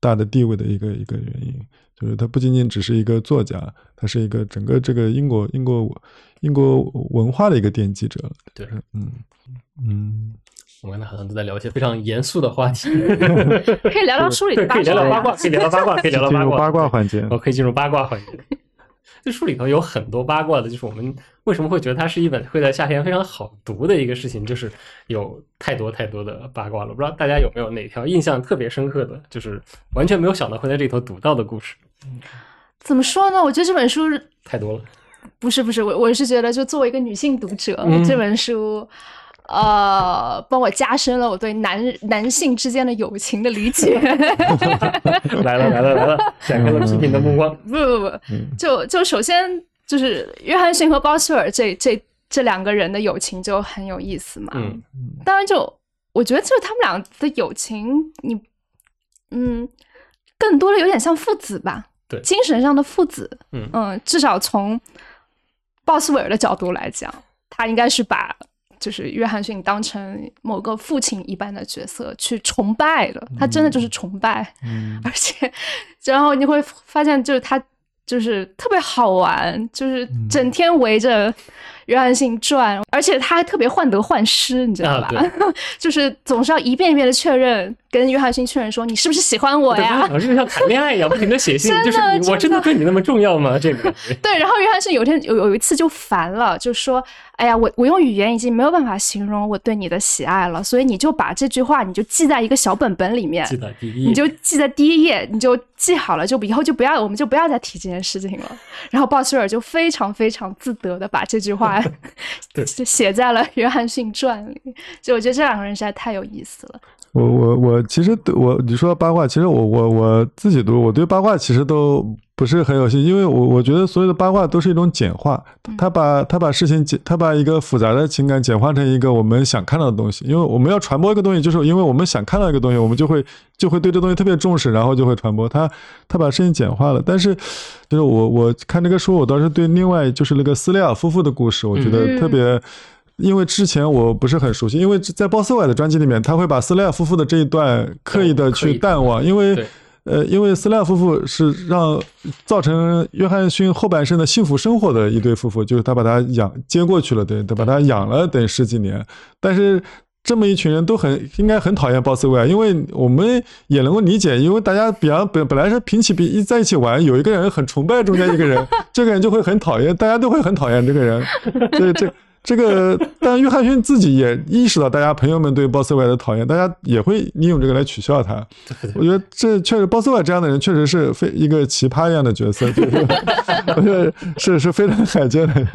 大的地位的一个一个原因，就是他不仅仅只是一个作家，他是一个整个这个英国英国英国文化的一个奠基者。对，嗯嗯。我们刚才好像都在聊一些非常严肃的话题，可以聊聊书里的可以聊聊八卦，可以聊聊八卦，可以聊聊八卦。八卦环节，我可以进入八卦环节。这书里头有很多八卦的，就是我们为什么会觉得它是一本会在夏天非常好读的一个事情，就是有太多太多的八卦了。不知道大家有没有哪条印象特别深刻的，就是完全没有想到会在这里头读到的故事？怎么说呢？我觉得这本书太多了。不是不是，我我是觉得，就作为一个女性读者，这本书。呃，帮我加深了我对男男性之间的友情的理解。来了来了来了，展开了批评的目光。不不不，就就首先就是约翰逊和鲍希尔这这这两个人的友情就很有意思嘛。嗯当然，就我觉得就是他们俩的友情，你嗯，更多的有点像父子吧。对，精神上的父子。嗯嗯，至少从鲍斯韦尔的角度来讲，他应该是把。就是约翰逊当成某个父亲一般的角色去崇拜的，他真的就是崇拜，而且，然后你会发现，就是他就是特别好玩，就是整天围着。约翰逊传，而且他还特别患得患失，你知道吧？就是总是要一遍一遍的确认，跟约翰逊确认说你是不是喜欢我呀？就像谈恋爱一样，不停的写信，就是我真的对你那么重要吗？这个 对。然后约翰逊有天有有一次就烦了，就说：“哎呀，我我用语言已经没有办法形容我对你的喜爱了，所以你就把这句话你就记在一个小本本里面，记在第一页，你就记在第一页，你就记好了，就以后就不要，我们就不要再提这件事情了。”然后鲍希尔就非常非常自得的把这句话。对，就写在了《约翰逊传》里。就我觉得这两个人实在太有意思了。我我我其实我你说八卦，其实我我我自己读，我对八卦其实都不是很有兴趣，因为我我觉得所有的八卦都是一种简化，他把他把事情简，他把一个复杂的情感简化成一个我们想看到的东西。因为我们要传播一个东西，就是因为我们想看到一个东西，我们就会就会对这东西特别重视，然后就会传播。他他把事情简化了，但是就是我我看这个书，我倒是对另外就是那个斯雷尔夫妇的故事，我觉得特别。因为之前我不是很熟悉，因为在鲍斯韦的专辑里面，他会把斯莱尔夫妇的这一段刻意的去淡忘，因为，呃，因为斯莱尔夫妇是让造成约翰逊后半生的幸福生活的一对夫妇，就是他把他养接过去了，对，他把他养了等十几年，但是这么一群人都很应该很讨厌鲍斯韦，因为我们也能够理解，因为大家比方本本来是平起平一在一起玩，有一个人很崇拜中间一个人，这个人就会很讨厌，大家都会很讨厌这个人，所以这。这个，但约翰逊自己也意识到，大家朋友们对鲍斯韦的讨厌，大家也会利用这个来取笑他。我觉得这确实，鲍斯韦这样的人确实是非一个奇葩一样的角色，我觉得是是非常罕见的。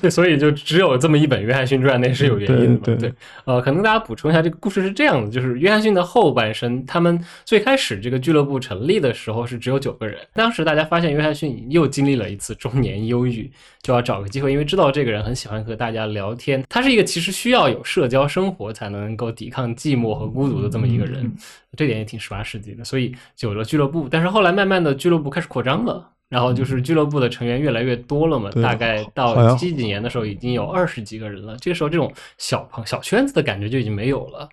对，所以就只有这么一本《约翰逊传》，那是有原因的。对，呃，可能大家补充一下，这个故事是这样的：就是约翰逊的后半生，他们最开始这个俱乐部成立的时候是只有九个人。当时大家发现约翰逊又经历了一次中年忧郁，就要找个机会，因为知道这个人很喜欢。和大家聊天，他是一个其实需要有社交生活才能够抵抗寂寞和孤独的这么一个人，这点也挺十八世纪的。所以有了俱乐部，但是后来慢慢的俱乐部开始扩张了，然后就是俱乐部的成员越来越多了嘛，大概到七几年的时候已经有二十几个人了。这个时候这种小朋小圈子的感觉就已经没有了。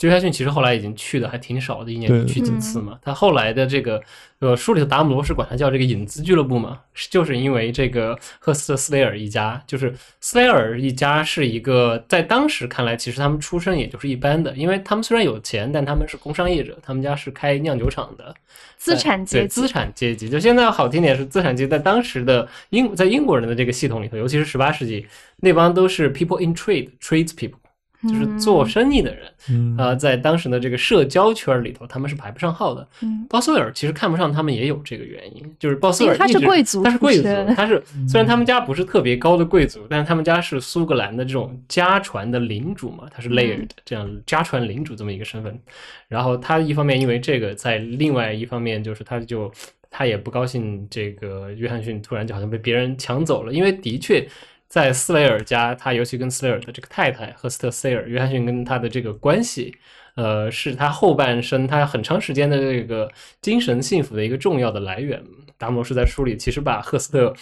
约翰逊其实后来已经去的还挺少的，一年去几次嘛。他后来的这个呃书里头达姆罗是管他叫这个影子俱乐部嘛，就是因为这个赫斯特斯雷尔一家，就是斯雷尔一家是一个在当时看来，其实他们出身也就是一般的，因为他们虽然有钱，但他们是工商业者，他们家是开酿酒厂的，资产阶级。资产阶级，就现在好听点是资产阶级，在当时的英在英国人的这个系统里头，尤其是十八世纪那帮都是 people in trade trades people。就是做生意的人，啊，在当时的这个社交圈里头，他们是排不上号的。鲍斯威尔其实看不上他们，也有这个原因，就是鲍斯威尔他是贵族，他是贵族，他是虽然他们家不是特别高的贵族，但是他们家是苏格兰的这种家传的领主嘛，他是 layered 这样家传领主这么一个身份。然后他一方面因为这个，在另外一方面就是他就他也不高兴，这个约翰逊突然就好像被别人抢走了，因为的确。在斯雷尔家，他尤其跟斯雷尔的这个太太赫斯特塞尔，约翰逊跟他的这个关系，呃，是他后半生他很长时间的这个精神幸福的一个重要的来源。达摩是在书里其实把赫斯特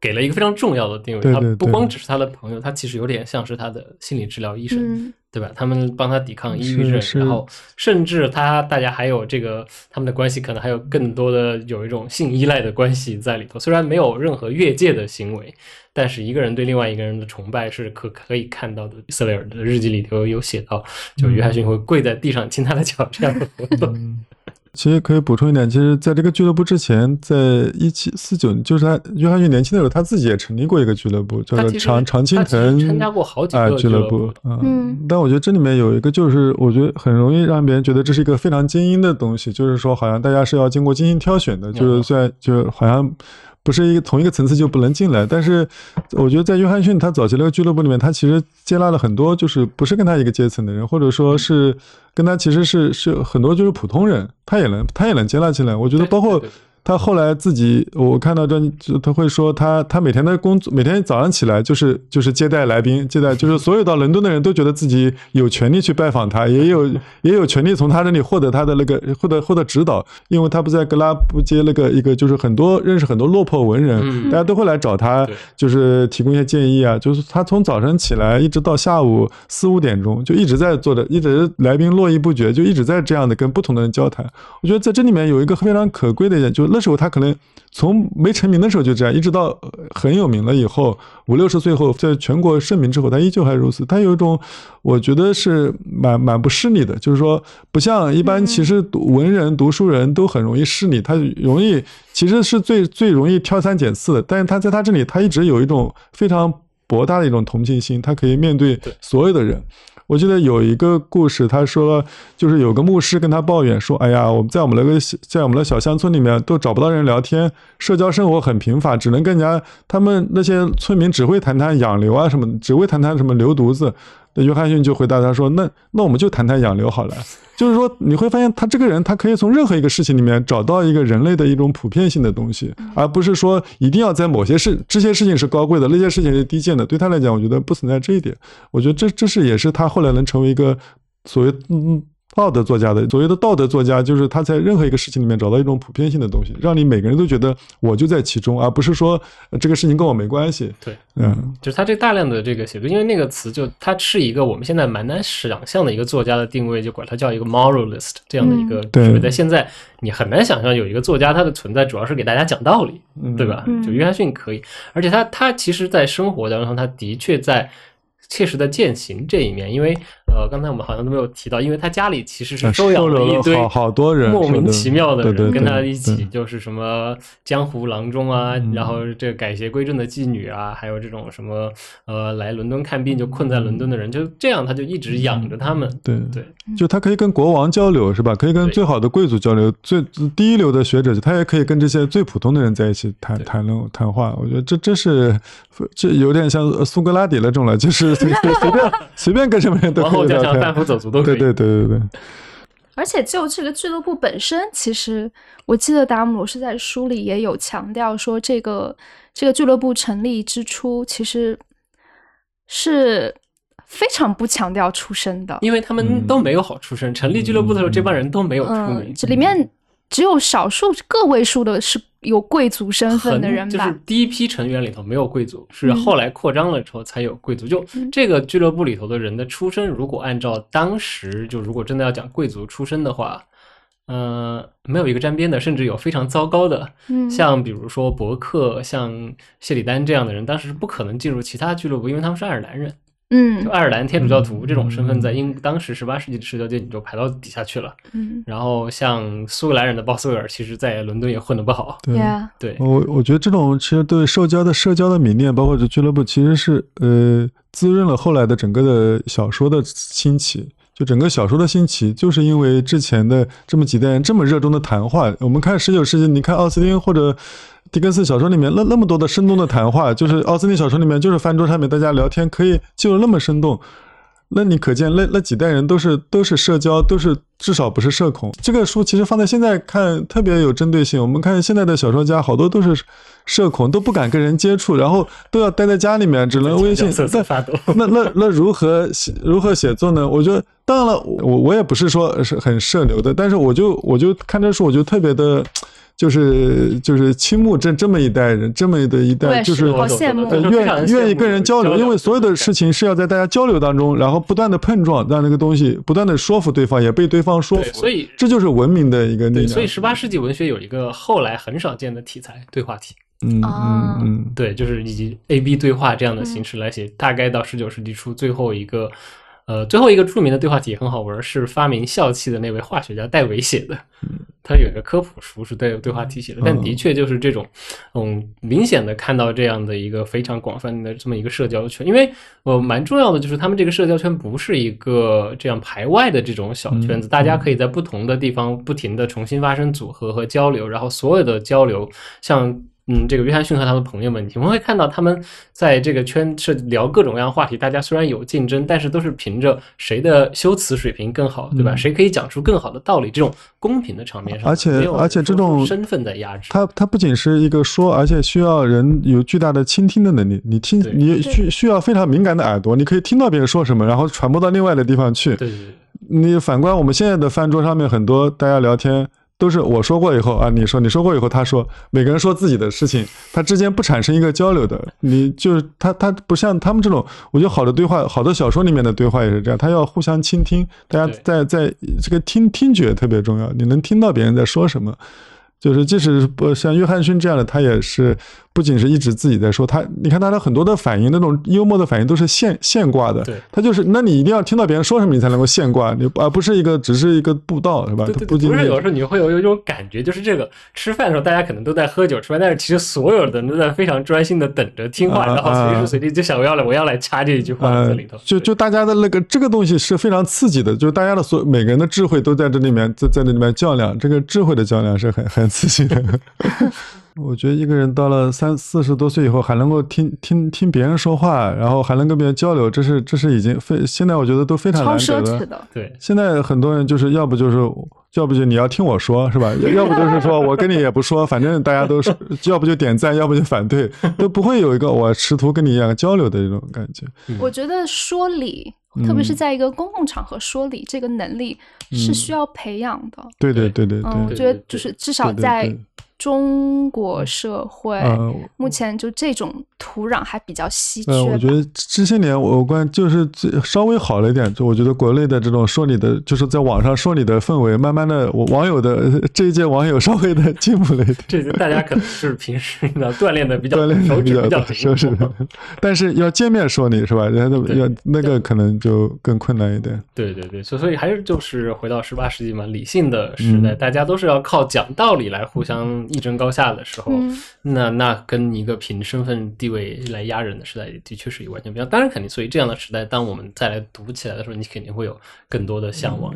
给了一个非常重要的定位，他不光只是他的朋友，他其实有点像是他的心理治疗医生。对吧？他们帮他抵抗抑郁症，然后甚至他大家还有这个他们的关系，可能还有更多的有一种性依赖的关系在里头。虽然没有任何越界的行为，但是一个人对另外一个人的崇拜是可可以看到的。瑟雷尔的日记里头有写到，就约翰逊会跪在地上亲他的脚这样的活动。其实可以补充一点，其实在这个俱乐部之前，在一七四九，就是他约翰逊年轻的时候，他自己也成立过一个俱乐部，叫做常常青藤参加过好几个俱乐部。嗯，但我觉得这里面有一个，就是我觉得很容易让别人觉得这是一个非常精英的东西，就是说好像大家是要经过精心挑选的，就是虽然就好像。不是一个同一个层次就不能进来，但是我觉得在约翰逊他早期那个俱乐部里面，他其实接纳了很多就是不是跟他一个阶层的人，或者说是跟他其实是是很多就是普通人，他也能他也能接纳进来。我觉得包括。他后来自己，我看到这，他会说他他每天的工作，每天早上起来就是就是接待来宾，接待就是所有到伦敦的人都觉得自己有权利去拜访他，也有也有权利从他那里获得他的那个获得获得指导，因为他不在格拉布街那个一个就是很多认识很多落魄文人，大家都会来找他，就是提供一些建议啊，就是他从早晨起来一直到下午四五点钟就一直在做的，一直来宾络绎不绝，就一直在这样的跟不同的人交谈。我觉得在这里面有一个非常可贵的一点，就那时候他可能从没成名的时候就这样，一直到很有名了以后，五六十岁后，在全国盛名之后，他依旧还如此。他有一种，我觉得是蛮蛮不势利的，就是说，不像一般，其实文人、读书人都很容易势利，他容易其实是最最容易挑三拣四的。但是他在他这里，他一直有一种非常博大的一种同情心，他可以面对所有的人。我记得有一个故事，他说就是有个牧师跟他抱怨说：“哎呀，我们在我们那个在我们的小乡村里面都找不到人聊天，社交生活很贫乏，只能跟人家他们那些村民只会谈谈养牛啊什么，只会谈谈什么牛犊子。”那约翰逊就回答他说：“那那我们就谈谈养牛好了。”就是说，你会发现他这个人，他可以从任何一个事情里面找到一个人类的一种普遍性的东西，而不是说一定要在某些事，这些事情是高贵的，那些事情是低贱的。对他来讲，我觉得不存在这一点。我觉得这这是也是他后来能成为一个所谓嗯。道德作家的所谓的道德作家，就是他在任何一个事情里面找到一种普遍性的东西，让你每个人都觉得我就在其中，而不是说这个事情跟我没关系。对，嗯，就是他这大量的这个写作，因为那个词就它是一个我们现在蛮难想象的一个作家的定位，就管它叫一个 moralist 这样的一个。对，在现在你很难想象有一个作家他的存在主要是给大家讲道理，对吧？就约翰逊可以，而且他他其实在生活当中，他的确在。切实的践行这一面，因为呃，刚才我们好像都没有提到，因为他家里其实是收养了一堆好多人莫名其妙的人，跟他一起就是什么江湖郎中啊，然后这个改邪归正的妓女啊，还有这种什么呃来伦敦看病就困在伦敦的人，就这样他就一直养着他们。对对，就他可以跟国王交流是吧？可以跟最好的贵族交流，最第一流的学者，他也可以跟这些最普通的人在一起谈谈论谈话。我觉得这这是这有点像苏格拉底那种了，就是。随便随便跟什么人都可以 聊天，贩夫走卒都可以。对对对对对。而且就这个俱乐部本身，其实我记得达姆罗是在书里也有强调说，这个这个俱乐部成立之初，其实是非常不强调出身的，因为他们都没有好出身。成立俱乐部的时候，这帮人都没有出名，这里面。只有少数个位数的是有贵族身份的人吧？就是第一批成员里头没有贵族，是后来扩张了之后才有贵族。就这个俱乐部里头的人的出身，如果按照当时就如果真的要讲贵族出身的话，嗯，没有一个沾边的，甚至有非常糟糕的。嗯，像比如说伯克、像谢里丹这样的人，当时是不可能进入其他俱乐部，因为他们是爱尔兰人。嗯，就爱尔兰天主教徒这种身份，在英当时十八世纪的社交界，你就排到底下去了。嗯，然后像苏格兰人的鲍斯威尔，其实在伦敦也混得不好。对对，我我觉得这种其实对社交的社交的迷恋，包括这俱乐部，其实是呃滋润了后来的整个的小说的兴起。就整个小说的兴起，就是因为之前的这么几代人这么热衷的谈话。我们看十九世纪，你看奥斯汀或者。狄更斯小说里面那那么多的生动的谈话，就是奥斯汀小说里面就是饭桌上面大家聊天可以就那么生动。那你可见那那几代人都是都是社交，都是至少不是社恐。这个书其实放在现在看特别有针对性。我们看现在的小说家，好多都是社恐，都不敢跟人接触，然后都要待在家里面，只能微信。那那那如何写如何写作呢？我觉得当然了，我我也不是说是很社牛的，但是我就我就看这书，我就特别的。就是就是倾慕这这么一代人，这么的一代，就是好羡慕，愿愿意跟人交流，因为所有的事情是要在大家交流当中，然后不断的碰撞，让那个东西不断的说服对方，也被对方说服，所以这就是文明的一个力量。所以十八世纪文学有一个后来很少见的题材——对话题。嗯嗯嗯，对，就是以 A B 对话这样的形式来写，大概到十九世纪初最后一个。呃，最后一个著名的对话题也很好玩，是发明笑气的那位化学家戴维写的。他有一个科普书是对对话题写的，但的确就是这种，嗯，明显的看到这样的一个非常广泛的这么一个社交圈。因为呃，蛮重要的就是他们这个社交圈不是一个这样排外的这种小圈子，大家可以在不同的地方不停的重新发生组合和交流，然后所有的交流像。嗯，这个约翰逊和他的朋友们，你们会看到他们在这个圈是聊各种各样话题。大家虽然有竞争，但是都是凭着谁的修辞水平更好，对吧？谁可以讲出更好的道理，这种公平的场面上，而且而且这种身份在压制。他他不仅是一个说，而且需要人有巨大的倾听的能力。你听，你需需要非常敏感的耳朵，你可以听到别人说什么，然后传播到另外的地方去。对对。你反观我们现在的饭桌上面，很多大家聊天。都是我说过以后啊，你说你说过以后，他说每个人说自己的事情，他之间不产生一个交流的，你就是他他不像他们这种，我觉得好的对话，好的小说里面的对话也是这样，他要互相倾听，大家在在这个听听觉特别重要，你能听到别人在说什么。就是即使不像约翰逊这样的，他也是不仅是一直自己在说他，你看他的很多的反应，那种幽默的反应都是现现挂的。对，他就是，那你一定要听到别人说什么，你才能够现挂，你而不是一个只是一个步道，是吧？对对，不是有时候你会有有一种感觉，就是这个吃饭的时候大家可能都在喝酒吃饭，但是其实所有的人都在非常专心的等着听话，然后随时随地就想我要来我要来插这一句话在里头。就就大家的那个这个东西是非常刺激的，就是大家的所每个人的智慧都在这里面在在那里面较量，这个智慧的较量是很很刺激的。我觉得一个人到了三四十多岁以后，还能够听听听别人说话，然后还能跟别人交流，这是这是已经非现在我觉得都非常难得的。对，现在很多人就是要不就是要不就你要听我说，是吧？要不就是说我跟你也不说，反正大家都是要不就点赞，要不就反对，都不会有一个我试图跟你一样交流的这种感觉。我觉得说理，特别是在一个公共场合说理，这个能力是需要培养的。对对对对对，我觉得就是至少在。中国社会目前就这种土壤还比较稀缺。我觉得这些年我关就是稍微好了一点，就我觉得国内的这种说你的，就是在网上说你的氛围，慢慢的网友的这一届网友稍微的进步了一点。这大家可能是平时呢锻炼的比较锻炼的比较是是的，但是要见面说你是吧？人家都要那个可能就更困难一点。对对对，所所以还是就是回到十八世纪嘛，理性的时代，大家都是要靠讲道理来互相。一争高下的时候，那那跟一个凭身份地位来压人的时代，的确是一个完全不一样。当然，肯定，所以这样的时代，当我们再来读起来的时候，你肯定会有更多的向往。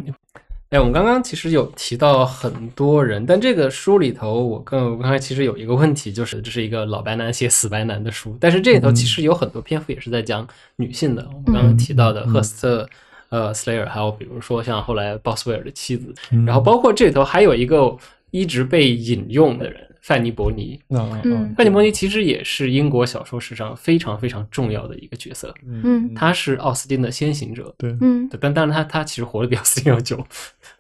哎，我们刚刚其实有提到很多人，但这个书里头，我更刚才其实有一个问题，就是这是一个老白男写死白男的书，但是这里头其实有很多篇幅也是在讲女性的。我们刚刚提到的赫斯特、呃斯雷尔，还有比如说像后来鲍斯威尔的妻子，然后包括这里头还有一个。一直被引用的人，范尼伯尼。嗯，范尼伯尼其实也是英国小说史上非常非常重要的一个角色。嗯，他是奥斯汀的先行者。对，嗯，但当然他他其实活得比奥斯汀要久，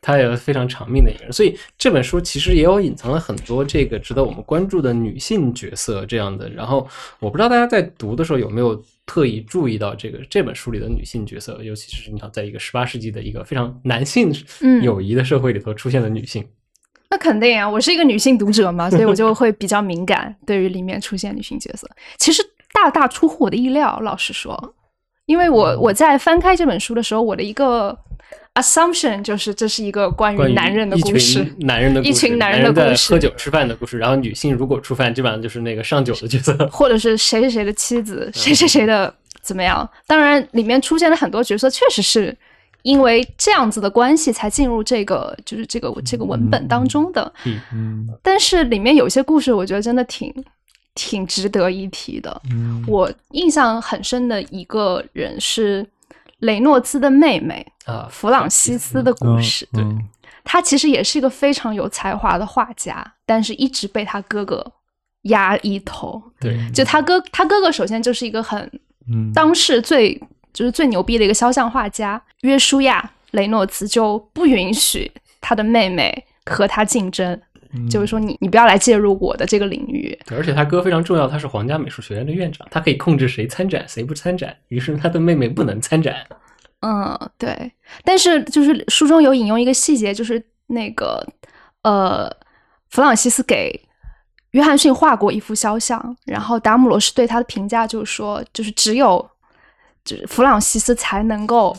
他也非常长命的一个人。所以这本书其实也有隐藏了很多这个值得我们关注的女性角色这样的。然后我不知道大家在读的时候有没有特意注意到这个这本书里的女性角色，尤其是你想在一个十八世纪的一个非常男性友谊的社会里头出现的女性。那肯定啊，我是一个女性读者嘛，所以我就会比较敏感，对于里面出现女性角色，其实大大出乎我的意料。老实说，因为我我在翻开这本书的时候，我的一个 assumption 就是这是一个关于男人的故事，男人的一群男人的故事，喝酒吃饭的故事。然后女性如果出饭，基本上就是那个上酒的角色，或者是谁谁谁的妻子，谁谁谁的怎么样？当然，里面出现的很多角色，确实是。因为这样子的关系才进入这个，就是这个这个文本当中的。嗯但是里面有些故事，我觉得真的挺挺值得一提的。嗯。我印象很深的一个人是雷诺兹的妹妹啊，弗朗西斯的故事。对，他其实也是一个非常有才华的画家，但是一直被他哥哥压一头。对，就他哥，他哥哥首先就是一个很，嗯，当世最就是最牛逼的一个肖像画家约书亚雷诺兹就不允许他的妹妹和他竞争。就是说，你你不要来介入我的这个领域。而且他哥非常重要，他是皇家美术学院的院长，他可以控制谁参展，谁不参展。于是他的妹妹不能参展。嗯，对。但是就是书中有引用一个细节，就是那个呃，弗朗西斯给约翰逊画过一幅肖像，然后达姆罗是对他的评价就是说，就是只有就是弗朗西斯才能够，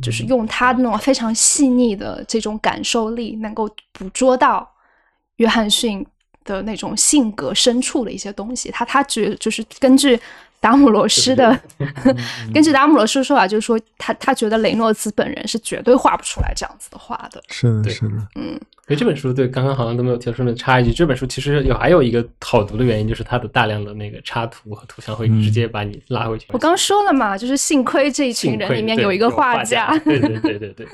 就是用他那种非常细腻的这种感受力，能够捕捉到。约翰逊的那种性格深处的一些东西，他他觉就是根据达姆罗斯的，根据达姆罗斯说法，就是说他他觉得雷诺兹本人是绝对画不出来这样子的画的。是的，是的，嗯。所以这本书对刚刚好像都没有提出，插一句，这本书其实有还有一个好读的原因，就是它的大量的那个插图和图像会直接把你拉回去。我刚说了嘛，就是幸亏这一群人里面有一个画家。对对对对对。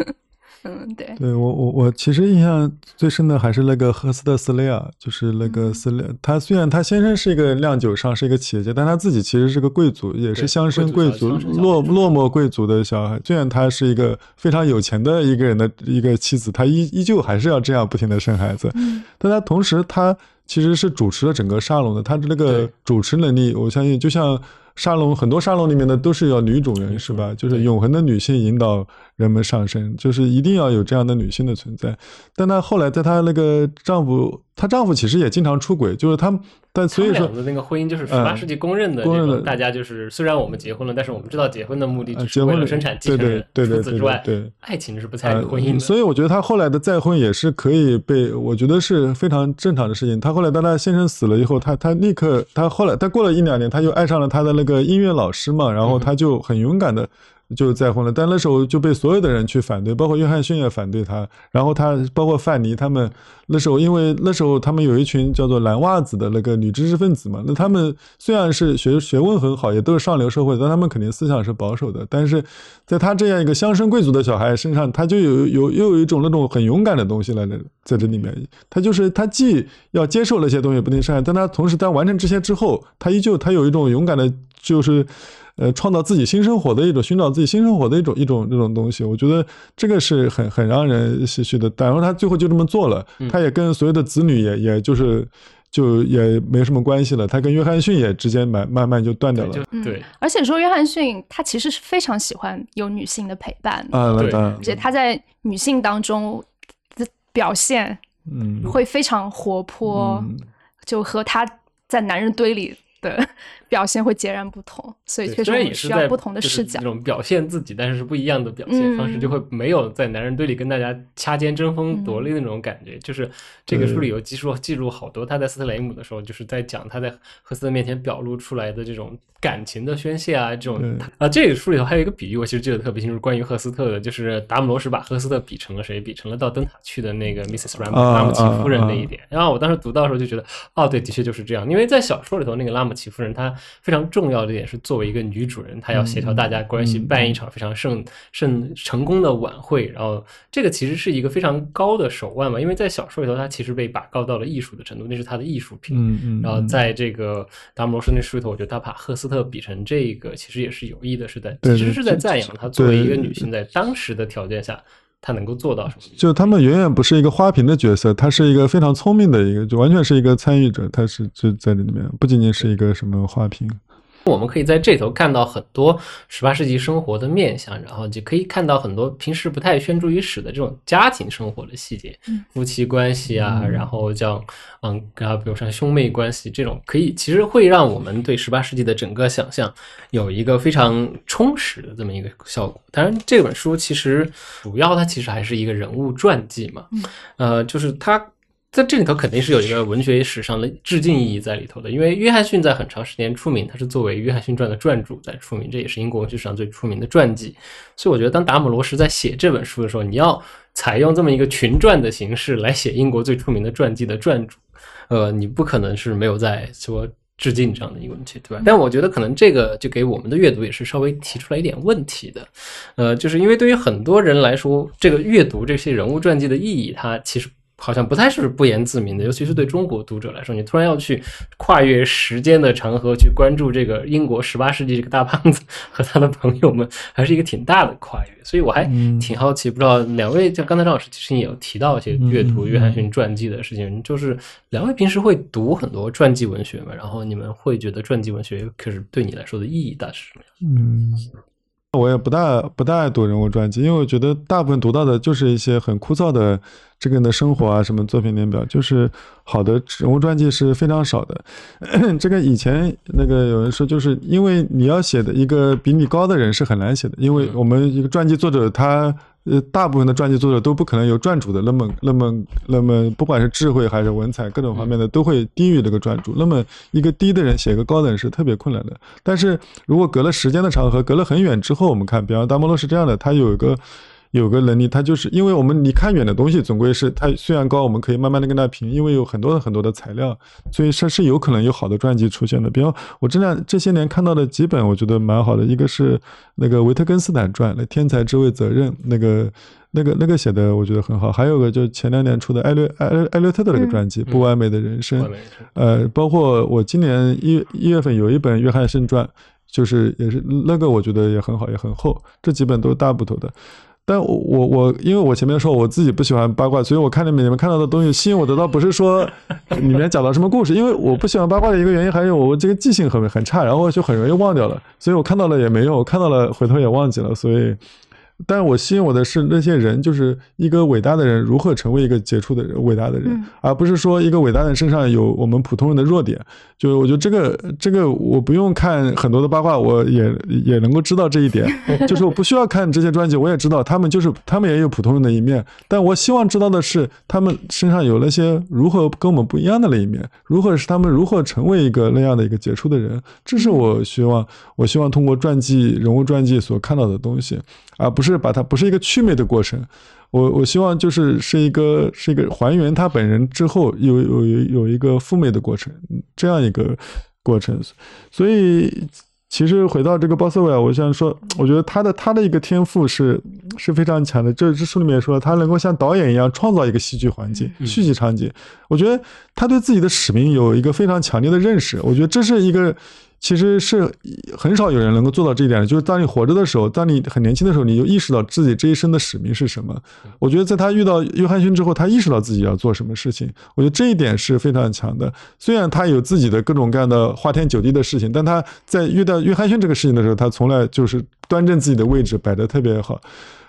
嗯，对，对我我我其实印象最深的还是那个赫斯特斯雷尔，就是那个斯雷，他虽然他先生是一个酿酒商，是一个企业家，但他自己其实是个贵族，也是乡绅贵族，落落寞贵族的小孩。虽然他是一个非常有钱的一个人的一个妻子，他依依旧还是要这样不停的生孩子，但他同时他其实是主持了整个沙龙的，他的那个主持能力，我相信就像。沙龙很多沙龙里面的都是要女主人是吧？就是永恒的女性引导人们上升，就是一定要有这样的女性的存在。但她后来在她那个丈夫。她丈夫其实也经常出轨，就是他们，但所以说的那个婚姻就是十八世纪公认的，公认的，大家就是虽然我们结婚了，但是我们知道结婚的目的就是为了生产继承人，对对对对对，爱情是不参与婚姻的。所以我觉得她后来的再婚也是可以被，我觉得是非常正常的事情。她后来当她先生死了以后，她她立刻，她后来她过了一两年，她又爱上了她的那个音乐老师嘛，然后她就很勇敢的。就再婚了，但那时候就被所有的人去反对，包括约翰逊也反对他。然后他包括范尼他们那时候，因为那时候他们有一群叫做蓝袜子的那个女知识分子嘛。那他们虽然是学学问很好，也都是上流社会，但他们肯定思想是保守的。但是在他这样一个乡绅贵族的小孩身上，他就有有又有一种那种很勇敢的东西来的在这里面。他就是他既要接受那些东西不定伤害，但他同时在完成这些之后，他依旧他有一种勇敢的，就是。呃，创造自己新生活的一种，寻找自己新生活的一种一种这种东西，我觉得这个是很很让人唏嘘的。然后他最后就这么做了，他也跟所有的子女也也就是就也没什么关系了。他跟约翰逊也之间慢慢慢就断掉了。对，而且说约翰逊他其实是非常喜欢有女性的陪伴啊，对，而且他在女性当中的表现，嗯，会非常活泼，就和他在男人堆里的。表现会截然不同，所以确实也需要不同的视角。那种表现自己，但是是不一样的表现方式，就会没有在男人堆里跟大家掐尖争锋夺利的那种感觉。就是这个书里有记述记录好多他在斯特雷姆的时候，就是在讲他在赫斯特面前表露出来的这种感情的宣泄啊，这种啊。这个书里头还有一个比喻，我其实记得特别清楚，关于赫斯特的，就是达姆罗什把赫斯特比成了谁？比成了到灯塔去的那个 Mrs. Ram 拉姆齐夫人那一点。然后我当时读到的时候就觉得，哦，对，的确就是这样。因为在小说里头，那个拉姆齐夫人她非常重要。的点是，作为一个女主人，她要协调大家关系，办一场非常盛盛成功的晚会。然后，这个其实是一个非常高的手腕嘛，因为在小说里头，她其实被拔高到了艺术的程度，那是她的艺术品。嗯嗯。然后，在这个达摩罗斯那书里头，我觉得他把赫斯特比成这个，其实也是有意的，是在其实是在赞扬她作为一个女性，在当时的条件下。他能够做到什么？就他们远远不是一个花瓶的角色，他是一个非常聪明的一个，就完全是一个参与者。他是就在这里面，不仅仅是一个什么花瓶。我们可以在这头看到很多十八世纪生活的面相，然后就可以看到很多平时不太宣诸于史的这种家庭生活的细节，夫妻关系啊，然后像嗯，然后比如像兄妹关系这种，可以其实会让我们对十八世纪的整个想象有一个非常充实的这么一个效果。当然，这本书其实主要它其实还是一个人物传记嘛，呃，就是它。在这里头肯定是有一个文学史上的致敬意义在里头的，因为约翰逊在很长时间出名，他是作为《约翰逊传》的传主在出名，这也是英国文学史上最出名的传记。所以我觉得，当达姆罗什在写这本书的时候，你要采用这么一个群传的形式来写英国最出名的传记的传主，呃，你不可能是没有在说致敬这样的一个问题，对吧？但我觉得可能这个就给我们的阅读也是稍微提出来一点问题的，呃，就是因为对于很多人来说，这个阅读这些人物传记的意义，它其实。好像不太是不言自明的，尤其是对中国读者来说，你突然要去跨越时间的长河去关注这个英国十八世纪这个大胖子和他的朋友们，还是一个挺大的跨越。所以我还挺好奇，不知道两位，就刚才张老师其实也有提到一些阅读约翰逊传记的事情，就是两位平时会读很多传记文学嘛？然后你们会觉得传记文学可是对你来说的意义大是什么样？嗯。我也不大不大爱读人物传记，因为我觉得大部分读到的就是一些很枯燥的这个人的生活啊，什么作品年表，就是好的人物传记是非常少的。这个以前那个有人说，就是因为你要写的一个比你高的人是很难写的，因为我们一个传记作者他。呃，大部分的传记作者都不可能有撰主的那么、那么、那么，不管是智慧还是文采各种方面的，都会低于这个传主。那么一个低的人写一个高的人是特别困难的。但是如果隔了时间的长河，隔了很远之后，我们看，比方达摩罗是这样的，他有一个。有个能力，他就是因为我们你看远的东西，总归是它虽然高，我们可以慢慢的跟它平，因为有很多很多的材料，所以是是有可能有好的传记出现的。比方我这两这些年看到的几本，我觉得蛮好的，一个是那个维特根斯坦传，那天才之位责任，那个那个那个写的我觉得很好。还有个就前两年出的艾略艾艾略特的那个传记《不完美的人生》，呃，包括我今年一一月份有一本约翰逊传，就是也是那个我觉得也很好，也很厚，这几本都是大部头的。但我我我，因为我前面说我自己不喜欢八卦，所以我看里面你们看到的东西吸引我的倒不是说 里面讲到什么故事，因为我不喜欢八卦的一个原因还是我这个记性很很差，然后就很容易忘掉了，所以我看到了也没用，我看到了回头也忘记了，所以。但我吸引我的是那些人，就是一个伟大的人如何成为一个杰出的人、伟大的人，而不是说一个伟大的人身上有我们普通人的弱点。就是我觉得这个这个我不用看很多的八卦，我也也能够知道这一点。就是我不需要看这些专辑，我也知道他们就是他们也有普通人的一面。但我希望知道的是，他们身上有那些如何跟我们不一样的那一面，如何是他们如何成为一个那样的一个杰出的人。这是我希望，我希望通过传记、人物传记所看到的东西。而不是把它不是一个祛魅的过程，我我希望就是是一个是一个还原他本人之后有有有一个复美的过程，这样一个过程。所以其实回到这个鲍瑟维尔，我想说，我觉得他的他的一个天赋是是非常强的。这这书里面说，他能够像导演一样创造一个戏剧环境、戏剧场景。我觉得他对自己的使命有一个非常强烈的认识。我觉得这是一个。其实是很少有人能够做到这一点的，就是当你活着的时候，当你很年轻的时候，你就意识到自己这一生的使命是什么。我觉得在他遇到约翰逊之后，他意识到自己要做什么事情。我觉得这一点是非常强的。虽然他有自己的各种各样的花天酒地的事情，但他在遇到约翰逊这个事情的时候，他从来就是端正自己的位置，摆得特别好。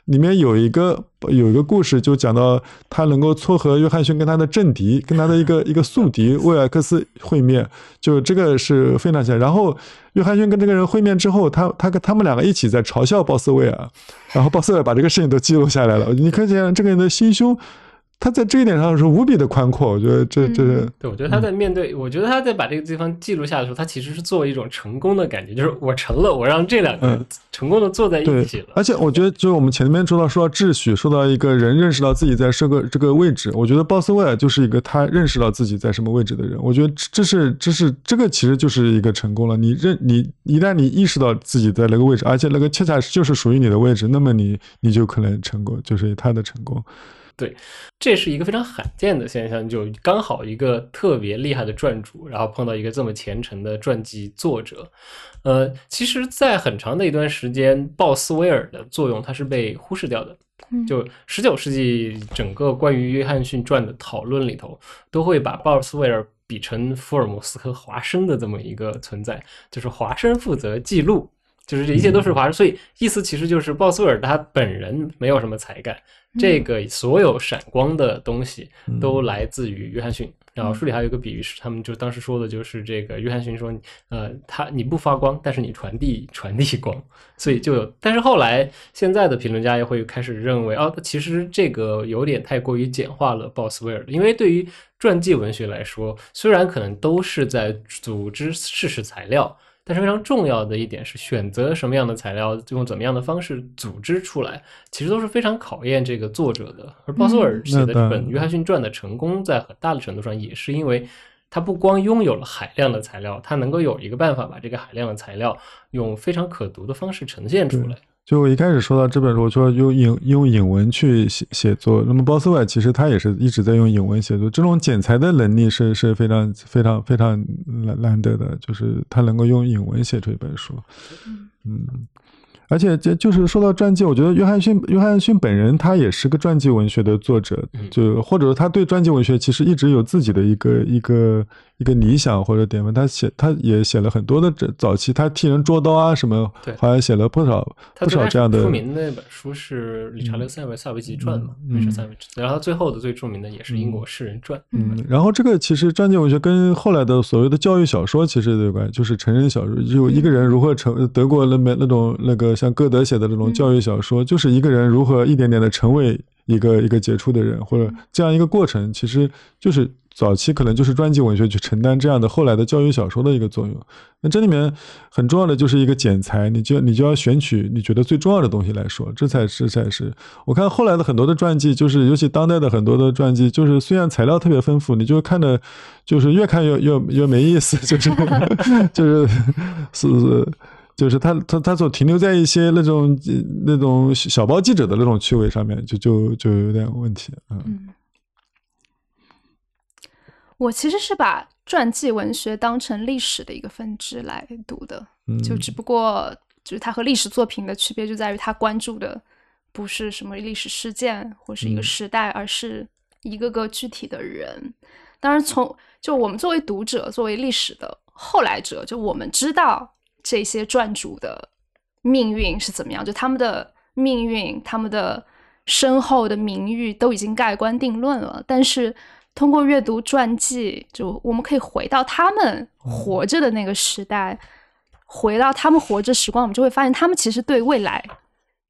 里面有一个有一个故事，就讲到他能够撮合约翰逊跟他的政敌，跟他的一个 一个宿敌威尔克斯会面，就这个是非常强。然后约翰逊跟这个人会面之后，他他跟他们两个一起在嘲笑鲍斯威尔，然后鲍斯威尔把这个事情都记录下来了。你可见这个人的心胸。他在这一点上是无比的宽阔，我觉得这这是对。我觉得他在面对，我觉得他在把这个地方记录下的时候，他其实是作为一种成功的感觉，就是我成了，我让这两个人成功的坐在一起了。而且我觉得，就是我们前面说到说到秩序，说到一个人认识到自己在这个这个位置，我觉得鲍斯威尔就是一个他认识到自己在什么位置的人。我觉得这是这是这个其实就是一个成功了。你认你一旦你意识到自己在那个位置，而且那个恰恰就是属于你的位置，那么你你就可能成功，就是他的成功。对，这是一个非常罕见的现象，就刚好一个特别厉害的传主，然后碰到一个这么虔诚的传记作者。呃，其实，在很长的一段时间，鲍斯威尔的作用它是被忽视掉的。就十九世纪整个关于约翰逊传的讨论里头，都会把鲍斯威尔比成福尔摩斯和华生的这么一个存在，就是华生负责记录，就是这一切都是华人，所以意思其实就是鲍斯威尔他本人没有什么才干。这个所有闪光的东西都来自于约翰逊。然后书里还有一个比喻是，他们就当时说的就是这个约翰逊说，呃，他你不发光，但是你传递传递光，所以就有。但是后来现在的评论家也会开始认为，哦，其实这个有点太过于简化了鲍斯威尔，因为对于传记文学来说，虽然可能都是在组织事实材料。但是非常重要的一点是，选择什么样的材料，用怎么样的方式组织出来，其实都是非常考验这个作者的。而鲍索尔写的这本《约翰逊传》的成功，在很大的程度上也是因为他不光拥有了海量的材料，他能够有一个办法把这个海量的材料用非常可读的方式呈现出来。就我一开始说到这本书，我说用引用引文去写写作。那么鲍斯韦其实他也是一直在用引文写作，这种剪裁的能力是是非常非常非常难难得的，就是他能够用引文写出一本书。嗯。而且这就是说到传记，我觉得约翰逊约翰逊本人他也是个传记文学的作者，就或者说他对传记文学其实一直有自己的一个一个。一个理想或者典范，他写他也写了很多的这早期，他替人捉刀啊什么，对，好像写了不少不少这样的。著名的那本书是《理查德·塞维塞维奇传》嘛，理查塞维奇。然后最后的最著名的也是《英国诗人传》。嗯，然后这个其实传记文学跟后来的所谓的教育小说其实有关，就是成人小说，就一个人如何成德国那边那种那个像歌德写的这种教育小说，就是一个人如何一点点的成为一个一个杰出的人，或者这样一个过程，其实就是。早期可能就是传记文学去承担这样的后来的教育小说的一个作用。那这里面很重要的就是一个剪裁，你就你就要选取你觉得最重要的东西来说，这才是才是。我看后来的很多的传记，就是尤其当代的很多的传记，就是虽然材料特别丰富，你就看的，就是越看越越越没意思，就是 就是 是就是他他他所停留在一些那种那种小报记者的那种趣味上面，就就就有点问题，嗯。我其实是把传记文学当成历史的一个分支来读的，就只不过就是它和历史作品的区别就在于它关注的不是什么历史事件或是一个时代，而是一个个具体的人。当然，从就我们作为读者，作为历史的后来者，就我们知道这些传主的命运是怎么样，就他们的命运、他们的身后的名誉都已经盖棺定论了，但是。通过阅读传记，就我们可以回到他们活着的那个时代，回到他们活着时光，我们就会发现他们其实对未来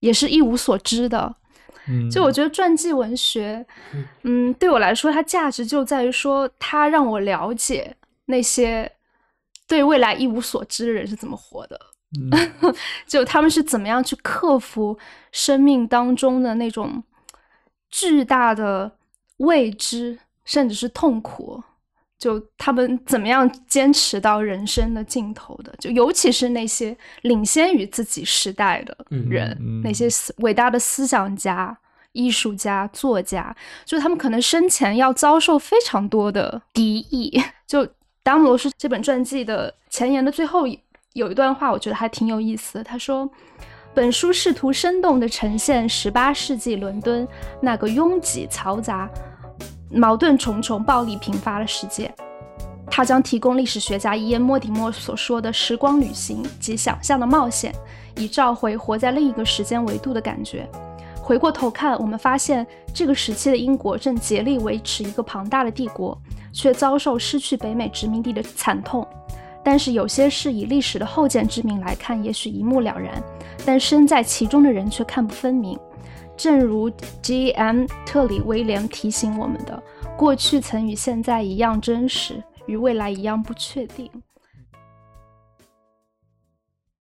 也是一无所知的。就我觉得传记文学，嗯，对我来说，它价值就在于说，它让我了解那些对未来一无所知的人是怎么活的，就他们是怎么样去克服生命当中的那种巨大的未知。甚至是痛苦，就他们怎么样坚持到人生的尽头的，就尤其是那些领先于自己时代的人，那些伟大的思想家、艺术家、作家，就他们可能生前要遭受非常多的敌意。就达姆罗斯这本传记的前言的最后有一段话，我觉得还挺有意思的。他说：“本书试图生动地呈现十八世纪伦敦那个拥挤嘈杂。”矛盾重重、暴力频发的世界，它将提供历史学家伊恩·莫迪莫所说的时光旅行及想象的冒险，以召回活在另一个时间维度的感觉。回过头看，我们发现这个时期的英国正竭力维持一个庞大的帝国，却遭受失去北美殖民地的惨痛。但是有些事以历史的后见之明来看，也许一目了然，但身在其中的人却看不分明。正如 G.M. 特里威廉提醒我们的，过去曾与现在一样真实，与未来一样不确定。